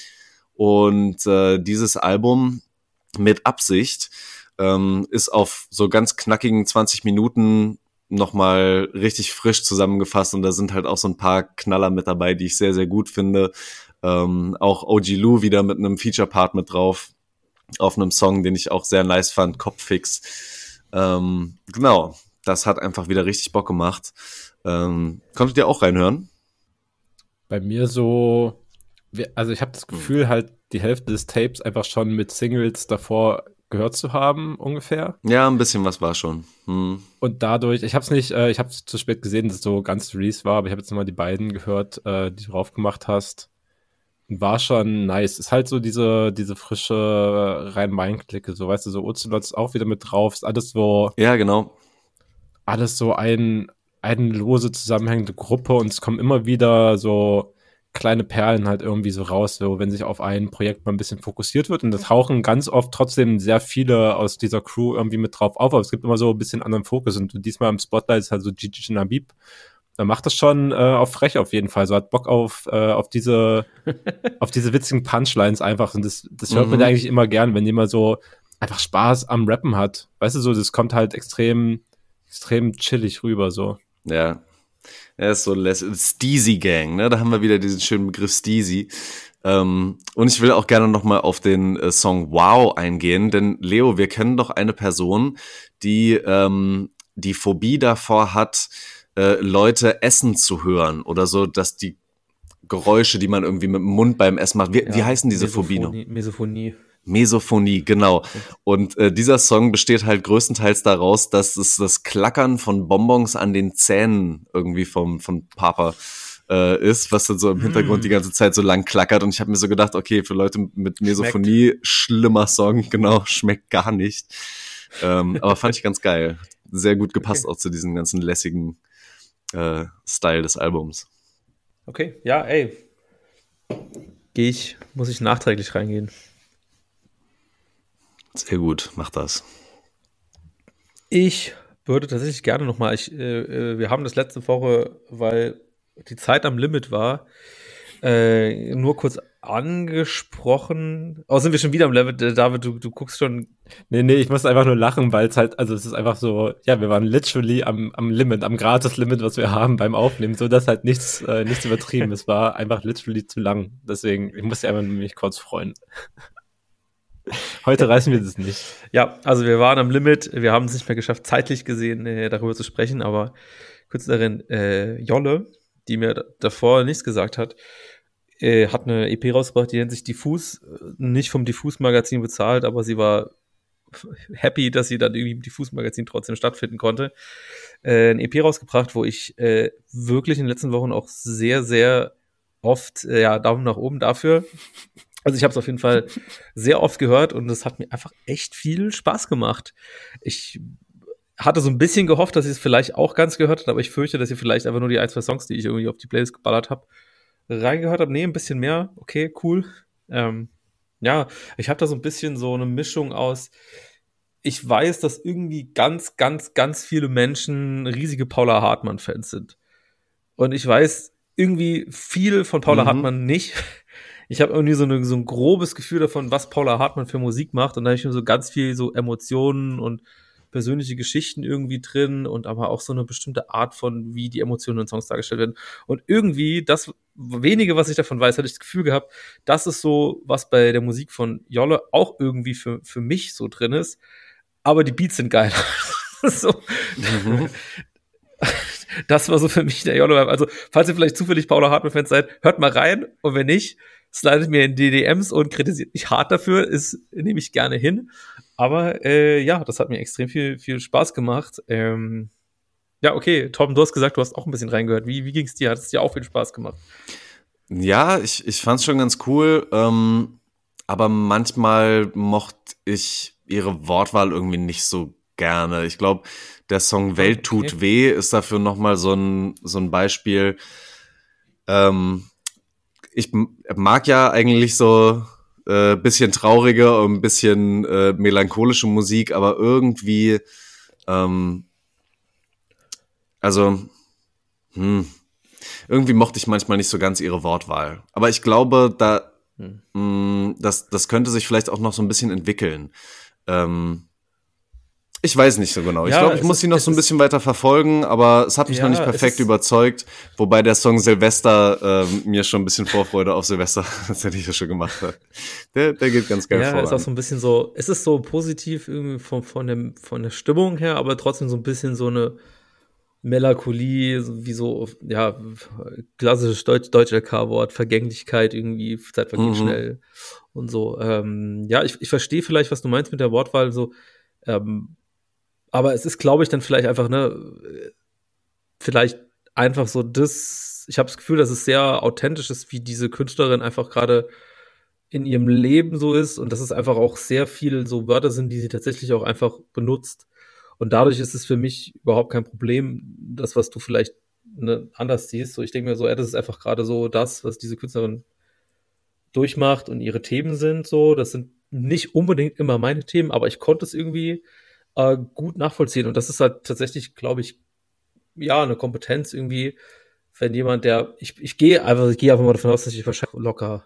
und äh, dieses Album mit Absicht ähm, ist auf so ganz knackigen 20 Minuten nochmal richtig frisch zusammengefasst und da sind halt auch so ein paar Knaller mit dabei, die ich sehr, sehr gut finde. Ähm, auch OG Lou wieder mit einem Feature-Part mit drauf auf einem Song, den ich auch sehr nice fand, Kopffix. Ähm, genau, das hat einfach wieder richtig Bock gemacht. Ähm, konntet ihr auch reinhören? Bei mir so, also ich habe das Gefühl, halt die Hälfte des Tapes einfach schon mit Singles davor gehört zu haben, ungefähr. Ja, ein bisschen was war schon. Hm. Und dadurch, ich habe es nicht, äh, ich habe es zu spät gesehen, dass es so ganz Release war, aber ich habe jetzt nochmal die beiden gehört, äh, die du drauf gemacht hast. War schon nice. Ist halt so diese, diese frische Rhein-Main-Klicke, so weißt du, so Ocelots auch wieder mit drauf. Ist alles so. Ja, genau. Alles so ein, eine lose zusammenhängende Gruppe und es kommen immer wieder so kleine Perlen halt irgendwie so raus, so wenn sich auf ein Projekt mal ein bisschen fokussiert wird. Und da tauchen ganz oft trotzdem sehr viele aus dieser Crew irgendwie mit drauf auf, aber es gibt immer so ein bisschen anderen Fokus. Und diesmal im Spotlight ist halt so Gigi Nabib. Da macht das schon äh, auf frech auf jeden Fall. So hat Bock auf, äh, auf diese, (laughs) auf diese witzigen Punchlines einfach. Und das, das hört mhm. man eigentlich immer gern, wenn jemand so einfach Spaß am Rappen hat. Weißt du, so, das kommt halt extrem, extrem chillig rüber, so. Ja, er ist so Steezy Gang, ne? Da haben wir wieder diesen schönen Begriff Steezy. Ähm, und ich will auch gerne nochmal auf den äh, Song Wow eingehen, denn Leo, wir kennen doch eine Person, die ähm, die Phobie davor hat, äh, Leute essen zu hören oder so, dass die Geräusche, die man irgendwie mit dem Mund beim Essen macht, wie, ja, wie heißen diese Phobie noch? Mesophonie. Mesophonie, genau. Und äh, dieser Song besteht halt größtenteils daraus, dass es das Klackern von Bonbons an den Zähnen irgendwie vom von Papa äh, ist, was dann so im Hintergrund mm. die ganze Zeit so lang klackert. Und ich habe mir so gedacht, okay, für Leute mit Mesophonie, schmeckt. schlimmer Song, (laughs) genau, schmeckt gar nicht. Ähm, aber fand ich ganz geil. Sehr gut gepasst okay. auch zu diesem ganzen lässigen äh, Style des Albums. Okay, ja, ey. Gehe ich, muss ich nachträglich reingehen. Sehr gut, mach das. Ich würde tatsächlich gerne nochmal, äh, äh, wir haben das letzte Woche, weil die Zeit am Limit war, äh, nur kurz angesprochen. Oh, sind wir schon wieder am Level? Äh, David, du, du guckst schon. Nee, nee, ich muss einfach nur lachen, weil es halt, also es ist einfach so, ja, wir waren literally am, am Limit, am Gratis-Limit, was wir haben beim Aufnehmen, so dass halt nichts, äh, nichts übertrieben. es war einfach literally zu lang. Deswegen, ich musste einfach mich kurz freuen. Heute reißen wir das nicht. Ja, also wir waren am Limit. Wir haben es nicht mehr geschafft, zeitlich gesehen äh, darüber zu sprechen, aber Künstlerin äh, Jolle, die mir davor nichts gesagt hat, äh, hat eine EP rausgebracht, die nennt sich Diffus, nicht vom Diffus-Magazin bezahlt, aber sie war happy, dass sie dann irgendwie im Diffus-Magazin trotzdem stattfinden konnte. Äh, ein EP rausgebracht, wo ich äh, wirklich in den letzten Wochen auch sehr, sehr oft, äh, ja, Daumen nach oben dafür. Also ich habe es auf jeden Fall sehr oft gehört und es hat mir einfach echt viel Spaß gemacht. Ich hatte so ein bisschen gehofft, dass ihr es vielleicht auch ganz gehört habt, aber ich fürchte, dass ihr vielleicht einfach nur die ein, zwei Songs, die ich irgendwie auf die Playlist geballert habe, reingehört habt. Nee, ein bisschen mehr. Okay, cool. Ähm, ja, ich habe da so ein bisschen so eine Mischung aus. Ich weiß, dass irgendwie ganz, ganz, ganz viele Menschen riesige Paula Hartmann-Fans sind. Und ich weiß irgendwie viel von Paula mhm. Hartmann nicht. Ich habe irgendwie so, eine, so ein grobes Gefühl davon, was Paula Hartmann für Musik macht. Und da habe ich mir so ganz viel so Emotionen und persönliche Geschichten irgendwie drin und aber auch so eine bestimmte Art von, wie die Emotionen in Songs dargestellt werden. Und irgendwie, das wenige, was ich davon weiß, hatte ich das Gefühl gehabt, das ist so, was bei der Musik von Jolle auch irgendwie für, für mich so drin ist. Aber die Beats sind geil. (laughs) so. Mhm. (laughs) Das war so für mich der Jolle. Also, falls ihr vielleicht zufällig Paula Hartmann-Fans seid, hört mal rein. Und wenn nicht, slidet mir in DDMs und kritisiert mich hart dafür, ist, nehme ich gerne hin. Aber äh, ja, das hat mir extrem viel, viel Spaß gemacht. Ähm, ja, okay, Tom, du hast gesagt, du hast auch ein bisschen reingehört. Wie, wie ging es dir? Hat es dir auch viel Spaß gemacht? Ja, ich, ich fand es schon ganz cool. Ähm, aber manchmal mochte ich ihre Wortwahl irgendwie nicht so gerne. Ich glaube, der Song Welt tut okay. weh ist dafür nochmal so ein, so ein Beispiel. Ähm, ich mag ja eigentlich so äh, bisschen traurige und ein bisschen äh, melancholische Musik, aber irgendwie, ähm, also, hm, irgendwie mochte ich manchmal nicht so ganz ihre Wortwahl. Aber ich glaube, da, hm. mh, hm, das, das könnte sich vielleicht auch noch so ein bisschen entwickeln. Ähm, ich weiß nicht so genau. Ich ja, glaube, ich muss sie noch so ein bisschen weiter verfolgen, aber es hat mich ja, noch nicht perfekt überzeugt. Wobei der Song Silvester äh, mir schon ein bisschen Vorfreude auf Silvester, (laughs) ich ja schon gemacht. Der, der geht ganz geil ja, voran. ist auch so ein bisschen so, es ist so positiv irgendwie von, von, dem, von der Stimmung her, aber trotzdem so ein bisschen so eine Melancholie, wie so, ja, klassisches Deutsch, Deutsch LK-Wort, Vergänglichkeit irgendwie, Zeit vergeht mhm. schnell und so. Ähm, ja, ich, ich verstehe vielleicht, was du meinst mit der Wortwahl, so, ähm, aber es ist, glaube ich, dann vielleicht einfach, ne, vielleicht einfach so das, ich habe das Gefühl, dass es sehr authentisch ist, wie diese Künstlerin einfach gerade in ihrem Leben so ist und dass es einfach auch sehr viel so Wörter sind, die sie tatsächlich auch einfach benutzt. Und dadurch ist es für mich überhaupt kein Problem, das, was du vielleicht ne, anders siehst. So, ich denke mir so, ja, das ist einfach gerade so das, was diese Künstlerin durchmacht und ihre Themen sind so. Das sind nicht unbedingt immer meine Themen, aber ich konnte es irgendwie äh, gut nachvollziehen. Und das ist halt tatsächlich, glaube ich, ja, eine Kompetenz irgendwie, wenn jemand, der, ich, ich gehe einfach, ich gehe einfach mal davon aus, dass ich wahrscheinlich locker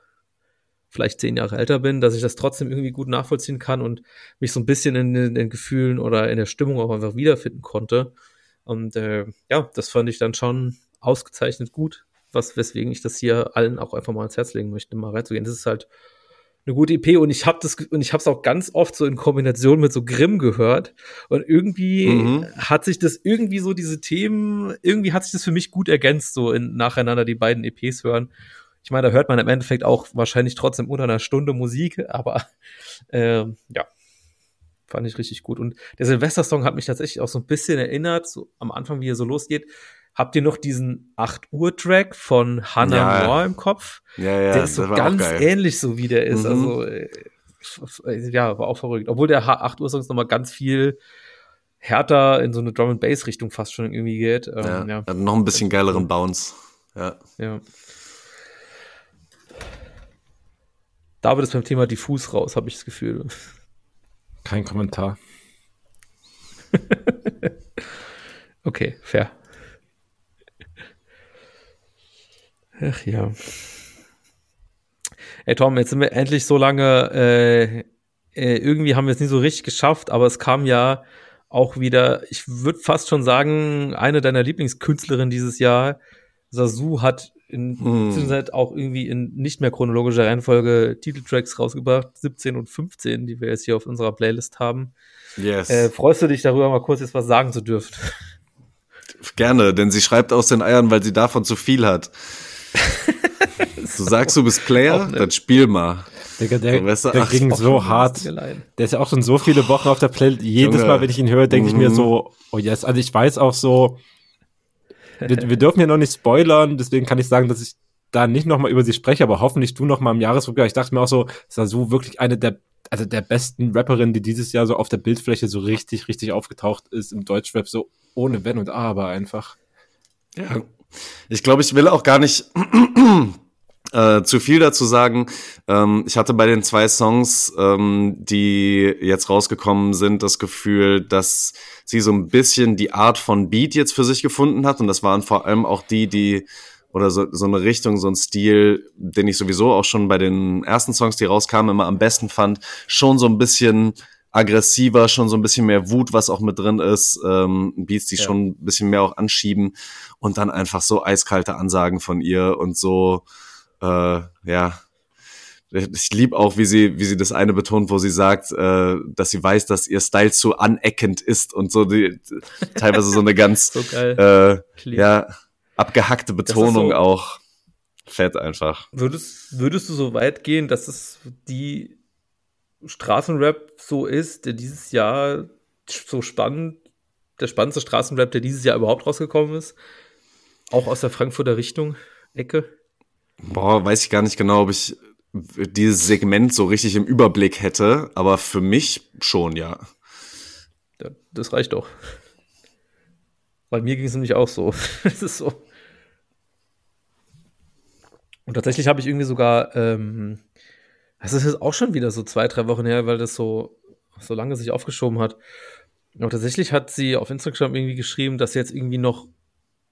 vielleicht zehn Jahre älter bin, dass ich das trotzdem irgendwie gut nachvollziehen kann und mich so ein bisschen in, in den Gefühlen oder in der Stimmung auch einfach wiederfinden konnte. Und äh, ja, das fand ich dann schon ausgezeichnet gut, was weswegen ich das hier allen auch einfach mal ans Herz legen möchte, mal reinzugehen. Das ist halt eine gute EP und ich habe das und ich habe es auch ganz oft so in Kombination mit so Grimm gehört und irgendwie mhm. hat sich das irgendwie so diese Themen irgendwie hat sich das für mich gut ergänzt so in, nacheinander die beiden EPs hören. Ich meine, da hört man im Endeffekt auch wahrscheinlich trotzdem unter einer Stunde Musik, (laughs) aber äh, ja, fand ich richtig gut. Und der Silvester-Song hat mich tatsächlich auch so ein bisschen erinnert, so am Anfang, wie er so losgeht. Habt ihr noch diesen 8 Uhr Track von Hannah ja. Moore im Kopf? Ja, ja, der ist so ganz ähnlich so wie der ist. Mhm. Also äh, ja, war auch verrückt. Obwohl der 8 Uhr Song nochmal ganz viel härter in so eine Drum and Bass Richtung fast schon irgendwie geht. Ähm, ja, ja. Hat noch ein bisschen geileren Bounce. Ja. Ja. David ist beim Thema diffus raus, habe ich das Gefühl. Kein Kommentar. (laughs) okay, fair. Ach ja. Ey Tom, jetzt sind wir endlich so lange, äh, äh, irgendwie haben wir es nie so richtig geschafft, aber es kam ja auch wieder, ich würde fast schon sagen, eine deiner Lieblingskünstlerinnen dieses Jahr, Sasu, hat in hm. Zeit auch irgendwie in nicht mehr chronologischer Reihenfolge Titeltracks rausgebracht, 17 und 15, die wir jetzt hier auf unserer Playlist haben. Yes. Äh, freust du dich darüber, mal kurz jetzt was sagen zu dürfen? Gerne, denn sie schreibt aus den Eiern, weil sie davon zu viel hat. (laughs) Du sagst, du bist Player, dann spiel mal. Digga, der, du, der ach, ging so hart. Der ist ja auch schon so viele Wochen auf der Playlist. Jedes Junge. Mal, wenn ich ihn höre, denke ich mir mhm. so, oh yes. Also ich weiß auch so, wir, wir dürfen ja noch nicht spoilern, deswegen kann ich sagen, dass ich da nicht nochmal über sie spreche, aber hoffentlich du nochmal im Jahresrückblick. Ich dachte mir auch so, ist da so wirklich eine der, also der besten Rapperinnen, die dieses Jahr so auf der Bildfläche so richtig, richtig aufgetaucht ist im Deutschrap, so ohne Wenn und Aber einfach. Ja. Ich glaube, ich will auch gar nicht (clears throat) äh, zu viel dazu sagen. Ähm, ich hatte bei den zwei Songs, ähm, die jetzt rausgekommen sind, das Gefühl, dass sie so ein bisschen die Art von Beat jetzt für sich gefunden hat. Und das waren vor allem auch die, die oder so, so eine Richtung, so ein Stil, den ich sowieso auch schon bei den ersten Songs, die rauskamen, immer am besten fand. Schon so ein bisschen aggressiver, schon so ein bisschen mehr Wut, was auch mit drin ist, ähm, Beats, die ja. schon ein bisschen mehr auch anschieben und dann einfach so eiskalte Ansagen von ihr und so äh, ja, ich lieb auch, wie sie, wie sie das eine betont, wo sie sagt, äh, dass sie weiß, dass ihr Style zu aneckend ist und so die, teilweise so eine ganz (laughs) so äh, ja, abgehackte Betonung so, auch. Fett einfach. Würdest, würdest du so weit gehen, dass es die Straßenrap so ist, der dieses Jahr so spannend, der spannendste Straßenrap, der dieses Jahr überhaupt rausgekommen ist? Auch aus der Frankfurter Richtung, Ecke? Boah, weiß ich gar nicht genau, ob ich dieses Segment so richtig im Überblick hätte, aber für mich schon, ja. ja das reicht doch. Weil mir ging es nämlich auch so. (laughs) Es ist so. Und tatsächlich habe ich irgendwie sogar, ähm, das ist jetzt auch schon wieder so zwei, drei Wochen her, weil das so, so lange sich aufgeschoben hat. Aber tatsächlich hat sie auf Instagram irgendwie geschrieben, dass jetzt irgendwie noch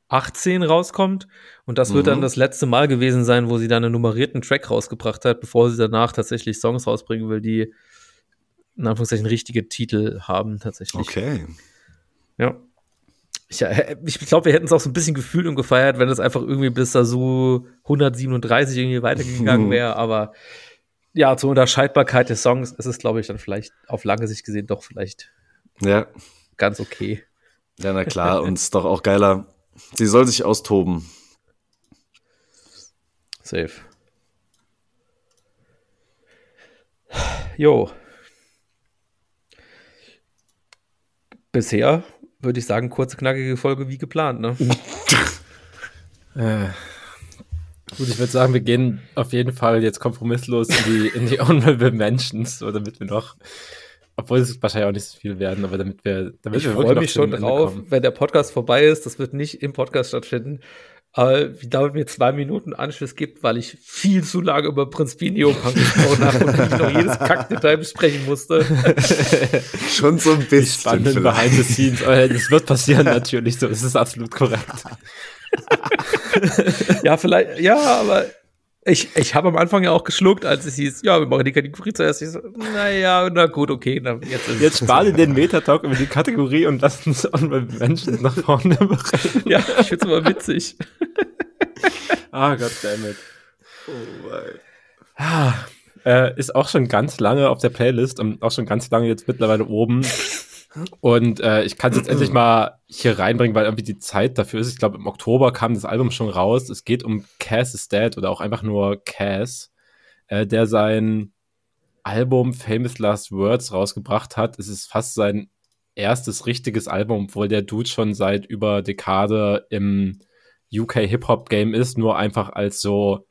18 rauskommt. Und das wird dann mhm. das letzte Mal gewesen sein, wo sie dann einen nummerierten Track rausgebracht hat, bevor sie danach tatsächlich Songs rausbringen will, die in Anführungszeichen richtige Titel haben, tatsächlich. Okay. Ja. Ich, äh, ich glaube, wir hätten es auch so ein bisschen gefühlt und gefeiert, wenn es einfach irgendwie bis da so 137 irgendwie weitergegangen (laughs) wäre. Aber ja, zur Unterscheidbarkeit des Songs ist es, glaube ich, dann vielleicht auf lange Sicht gesehen doch vielleicht ja. ganz okay. Ja, na klar. (laughs) und es ist doch auch geiler, Sie soll sich austoben. Safe. Jo. Bisher würde ich sagen, kurze, knackige Folge wie geplant, ne? (laughs) (laughs) äh, gut, ich würde sagen, wir gehen auf jeden Fall jetzt kompromisslos in die, in die (laughs) Honorable Mentions, so damit wir noch obwohl es wahrscheinlich auch nicht so viel werden, aber damit wir, damit ich freue mich schon drauf, kommen. wenn der Podcast vorbei ist. Das wird nicht im Podcast stattfinden. Aber wie damit mir zwei Minuten Anschluss gibt, weil ich viel zu lange über Prinz Neopunk (laughs) gesprochen habe und ich noch jedes Kackdetail besprechen musste. (laughs) schon so ein bisschen. Spannend behind the scenes. Das wird passieren natürlich, so es ist absolut korrekt. (laughs) ja, vielleicht, ja, aber ich, ich habe am Anfang ja auch geschluckt, als es hieß, ja, wir machen die Kategorie zuerst. Ich so, naja, na gut, okay. Na, jetzt ist jetzt spare den Metatalk über die Kategorie und lass uns Menschen nach vorne bringen. Ja, ich find's immer witzig. ah, goddammit. Oh mein. Ah, äh, ist auch schon ganz lange auf der Playlist und auch schon ganz lange jetzt mittlerweile oben. Und äh, ich kann es jetzt endlich mal hier reinbringen, weil irgendwie die Zeit dafür ist. Ich glaube, im Oktober kam das Album schon raus. Es geht um Cass is Dead oder auch einfach nur Cass, äh, der sein Album Famous Last Words rausgebracht hat. Es ist fast sein erstes richtiges Album, obwohl der Dude schon seit über Dekade im UK Hip-Hop-Game ist, nur einfach als so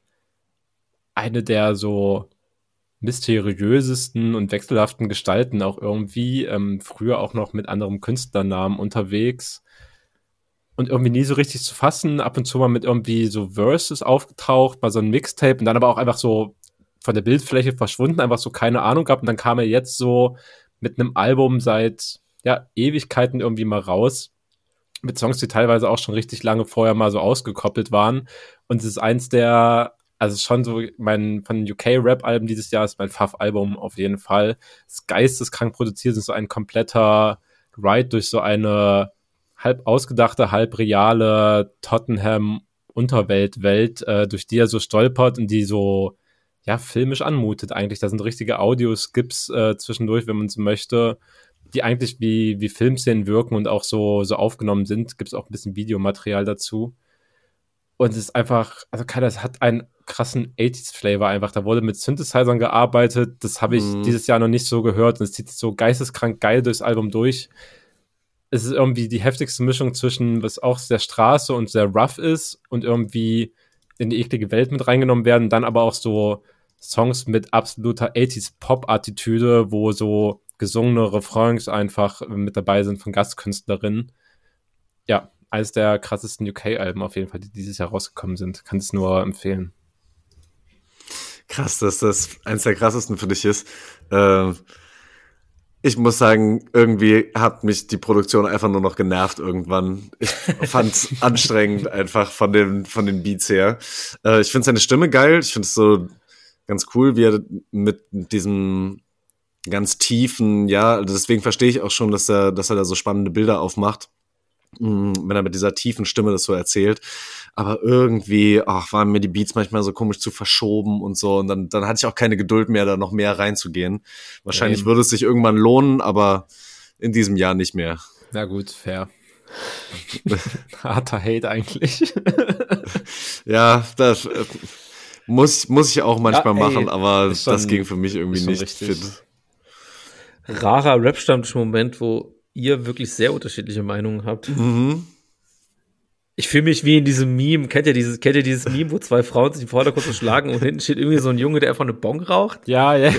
eine der so mysteriösesten und wechselhaften Gestalten auch irgendwie. Ähm, früher auch noch mit anderem Künstlernamen unterwegs. Und irgendwie nie so richtig zu fassen. Ab und zu mal mit irgendwie so Verses aufgetaucht, bei so einem Mixtape und dann aber auch einfach so von der Bildfläche verschwunden, einfach so keine Ahnung gehabt. Und dann kam er jetzt so mit einem Album seit ja, Ewigkeiten irgendwie mal raus. Mit Songs, die teilweise auch schon richtig lange vorher mal so ausgekoppelt waren. Und es ist eins der also schon so mein von UK-Rap-Alben dieses Jahr ist mein Pfaff-Album auf jeden Fall. Das geisteskrank produziert ist so ein kompletter Ride durch so eine halb ausgedachte, halb reale Tottenham-Unterwelt-Welt, äh, durch die er so stolpert und die so ja filmisch anmutet eigentlich. Da sind richtige Audioskips äh, zwischendurch, wenn man so möchte, die eigentlich wie, wie Filmszenen wirken und auch so, so aufgenommen sind. Gibt es auch ein bisschen Videomaterial dazu. Und es ist einfach, also keiner, es hat ein krassen 80s-Flavor einfach. Da wurde mit Synthesizern gearbeitet. Das habe ich mm. dieses Jahr noch nicht so gehört. Und es zieht so geisteskrank geil durchs Album durch. Es ist irgendwie die heftigste Mischung zwischen, was auch sehr Straße und sehr rough ist und irgendwie in die eklige Welt mit reingenommen werden. Dann aber auch so Songs mit absoluter 80s-Pop-Attitüde, wo so gesungene Refrains einfach mit dabei sind von Gastkünstlerinnen. Ja, eines der krassesten UK-Alben auf jeden Fall, die dieses Jahr rausgekommen sind. Kann es nur empfehlen. Krass, dass das eines der krassesten für dich ist. Äh, ich muss sagen, irgendwie hat mich die Produktion einfach nur noch genervt irgendwann. Ich (laughs) fand es anstrengend einfach von den, von den Beats her. Äh, ich finde seine Stimme geil. Ich finde es so ganz cool, wie er mit diesem ganz tiefen, ja, deswegen verstehe ich auch schon, dass er, dass er da so spannende Bilder aufmacht, mm, wenn er mit dieser tiefen Stimme das so erzählt. Aber irgendwie, ach, waren mir die Beats manchmal so komisch zu verschoben und so. Und dann, dann hatte ich auch keine Geduld mehr, da noch mehr reinzugehen. Wahrscheinlich ja, würde es sich irgendwann lohnen, aber in diesem Jahr nicht mehr. Na gut, fair. (laughs) Harter Hate eigentlich. (laughs) ja, das äh, muss, muss ich auch manchmal ja, ey, machen, aber schon, das ging für mich irgendwie nicht richtig. fit rarer Rap-Stammtisch-Moment, wo ihr wirklich sehr unterschiedliche Meinungen habt. Mhm. Ich fühle mich wie in diesem Meme. Kennt ihr dieses, kennt ihr dieses Meme, wo zwei Frauen sich vor der kurz schlagen und hinten steht irgendwie so ein Junge, der einfach eine Bong raucht? Ja, ja.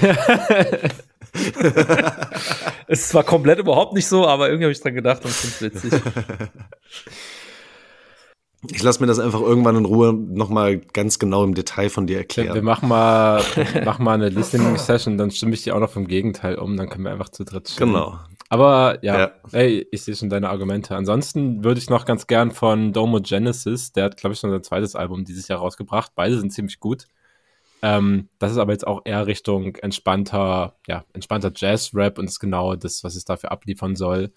es (laughs) ist zwar komplett überhaupt nicht so, aber irgendwie habe ich dran gedacht und finde es witzig. (laughs) Ich lasse mir das einfach irgendwann in Ruhe nochmal ganz genau im Detail von dir erklären. Wir machen mal, machen mal eine Listening-Session, dann stimme ich dir auch noch vom Gegenteil um, dann können wir einfach zu dritt stimmen. Genau. Aber ja, ja. ey, ich sehe schon deine Argumente. Ansonsten würde ich noch ganz gern von Domo Genesis, der hat, glaube ich, schon sein zweites Album dieses Jahr rausgebracht. Beide sind ziemlich gut. Ähm, das ist aber jetzt auch eher Richtung entspannter, ja, entspannter Jazz-Rap und ist genau das, was es dafür abliefern soll.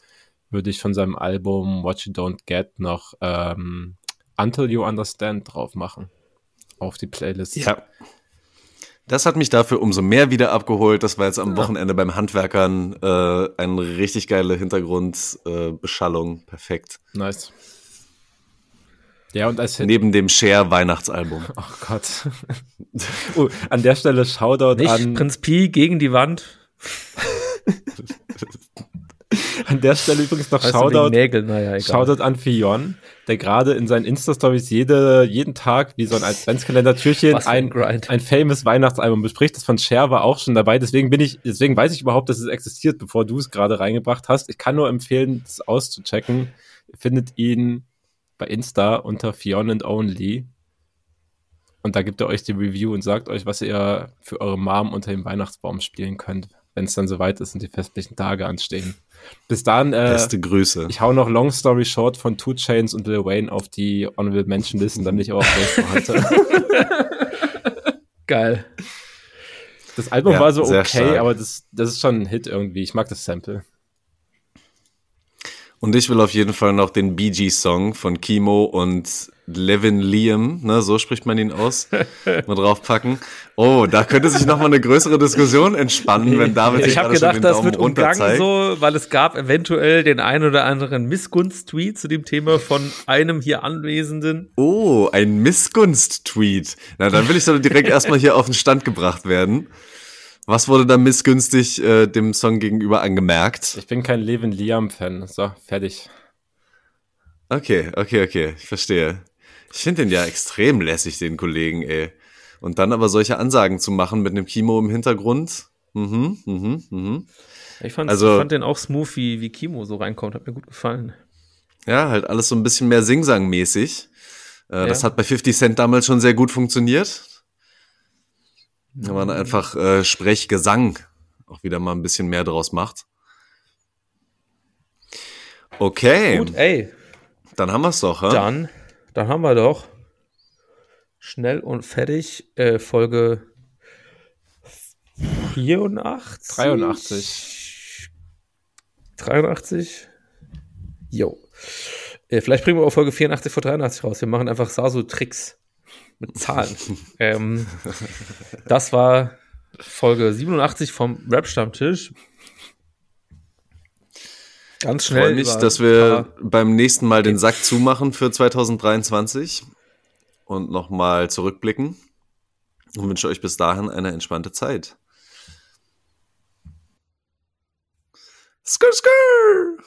Würde ich von seinem Album What You Don't Get noch ähm, Until You Understand drauf machen. Auf die Playlist. Ja. Das hat mich dafür umso mehr wieder abgeholt. Das war jetzt am ja. Wochenende beim Handwerkern äh, eine richtig geile Hintergrundbeschallung. Äh, Perfekt. Nice. Ja, und als Hit Neben dem Share Weihnachtsalbum. (laughs) Oh Gott. uh, an der Stelle Shoutout Nicht an Prinz Pi gegen die Wand. (laughs) An der Stelle übrigens noch weißt Shoutout, Nägel, naja, Shoutout an Fion, der gerade in seinen Insta-Stories jede, jeden Tag wie so ein Adventskalender-Türchen ein, ein, ein famous Weihnachtsalbum bespricht. Das von Cher war auch schon dabei. Deswegen bin ich, deswegen weiß ich überhaupt, dass es existiert, bevor du es gerade reingebracht hast. Ich kann nur empfehlen, das auszuchecken. Ihr findet ihn bei Insta unter Fion and Only. Und da gibt er euch die Review und sagt euch, was ihr für eure Mom unter dem Weihnachtsbaum spielen könnt, wenn es dann soweit ist und die festlichen Tage anstehen. Bis dann. Äh, Beste Grüße. Ich hau noch Long Story Short von Two Chains und Lil Wayne auf die Honorable Mention Listen, damit ich auch was (laughs) heute. Geil. Das Album ja, war so okay, aber das, das ist schon ein Hit irgendwie. Ich mag das Sample. Und ich will auf jeden Fall noch den Bee Gees Song von Kimo und Levin Liam, ne, so spricht man ihn aus, (laughs) mal draufpacken. Oh, da könnte sich noch mal eine größere Diskussion entspannen, wenn David Ich habe gedacht, das wird umgangen so, weil es gab eventuell den ein oder anderen Missgunst-Tweet zu dem Thema von einem hier Anwesenden. Oh, ein Missgunst-Tweet. Na, dann will ich doch direkt (laughs) erstmal hier auf den Stand gebracht werden. Was wurde da missgünstig äh, dem Song gegenüber angemerkt? Ich bin kein Levin Liam-Fan. So, fertig. Okay, okay, okay, ich verstehe. Ich finde den ja extrem lässig, den Kollegen, ey. Und dann aber solche Ansagen zu machen mit einem Kimo im Hintergrund. Mhm, mhm, mhm. Ich, also, ich fand den auch smooth, wie, wie Kimo so reinkommt. Hat mir gut gefallen. Ja, halt alles so ein bisschen mehr Singsang-mäßig. Äh, ja. Das hat bei 50 Cent damals schon sehr gut funktioniert. Wenn man einfach äh, Sprechgesang auch wieder mal ein bisschen mehr draus macht. Okay. Gut, ey. Dann haben wir es doch, hä? Dann dann haben wir doch schnell und fertig äh, Folge 84. 83. 83. Jo. Äh, vielleicht bringen wir auch Folge 84 vor 83 raus. Wir machen einfach Saso-Tricks mit Zahlen. ähm, das war Folge 87 vom Rap-Stammtisch. Ganz schnell. Ich freue mich, dass wir beim nächsten Mal den Sack zumachen für 2023 und nochmal zurückblicken. und wünsche euch bis dahin eine entspannte Zeit. Skr, skr!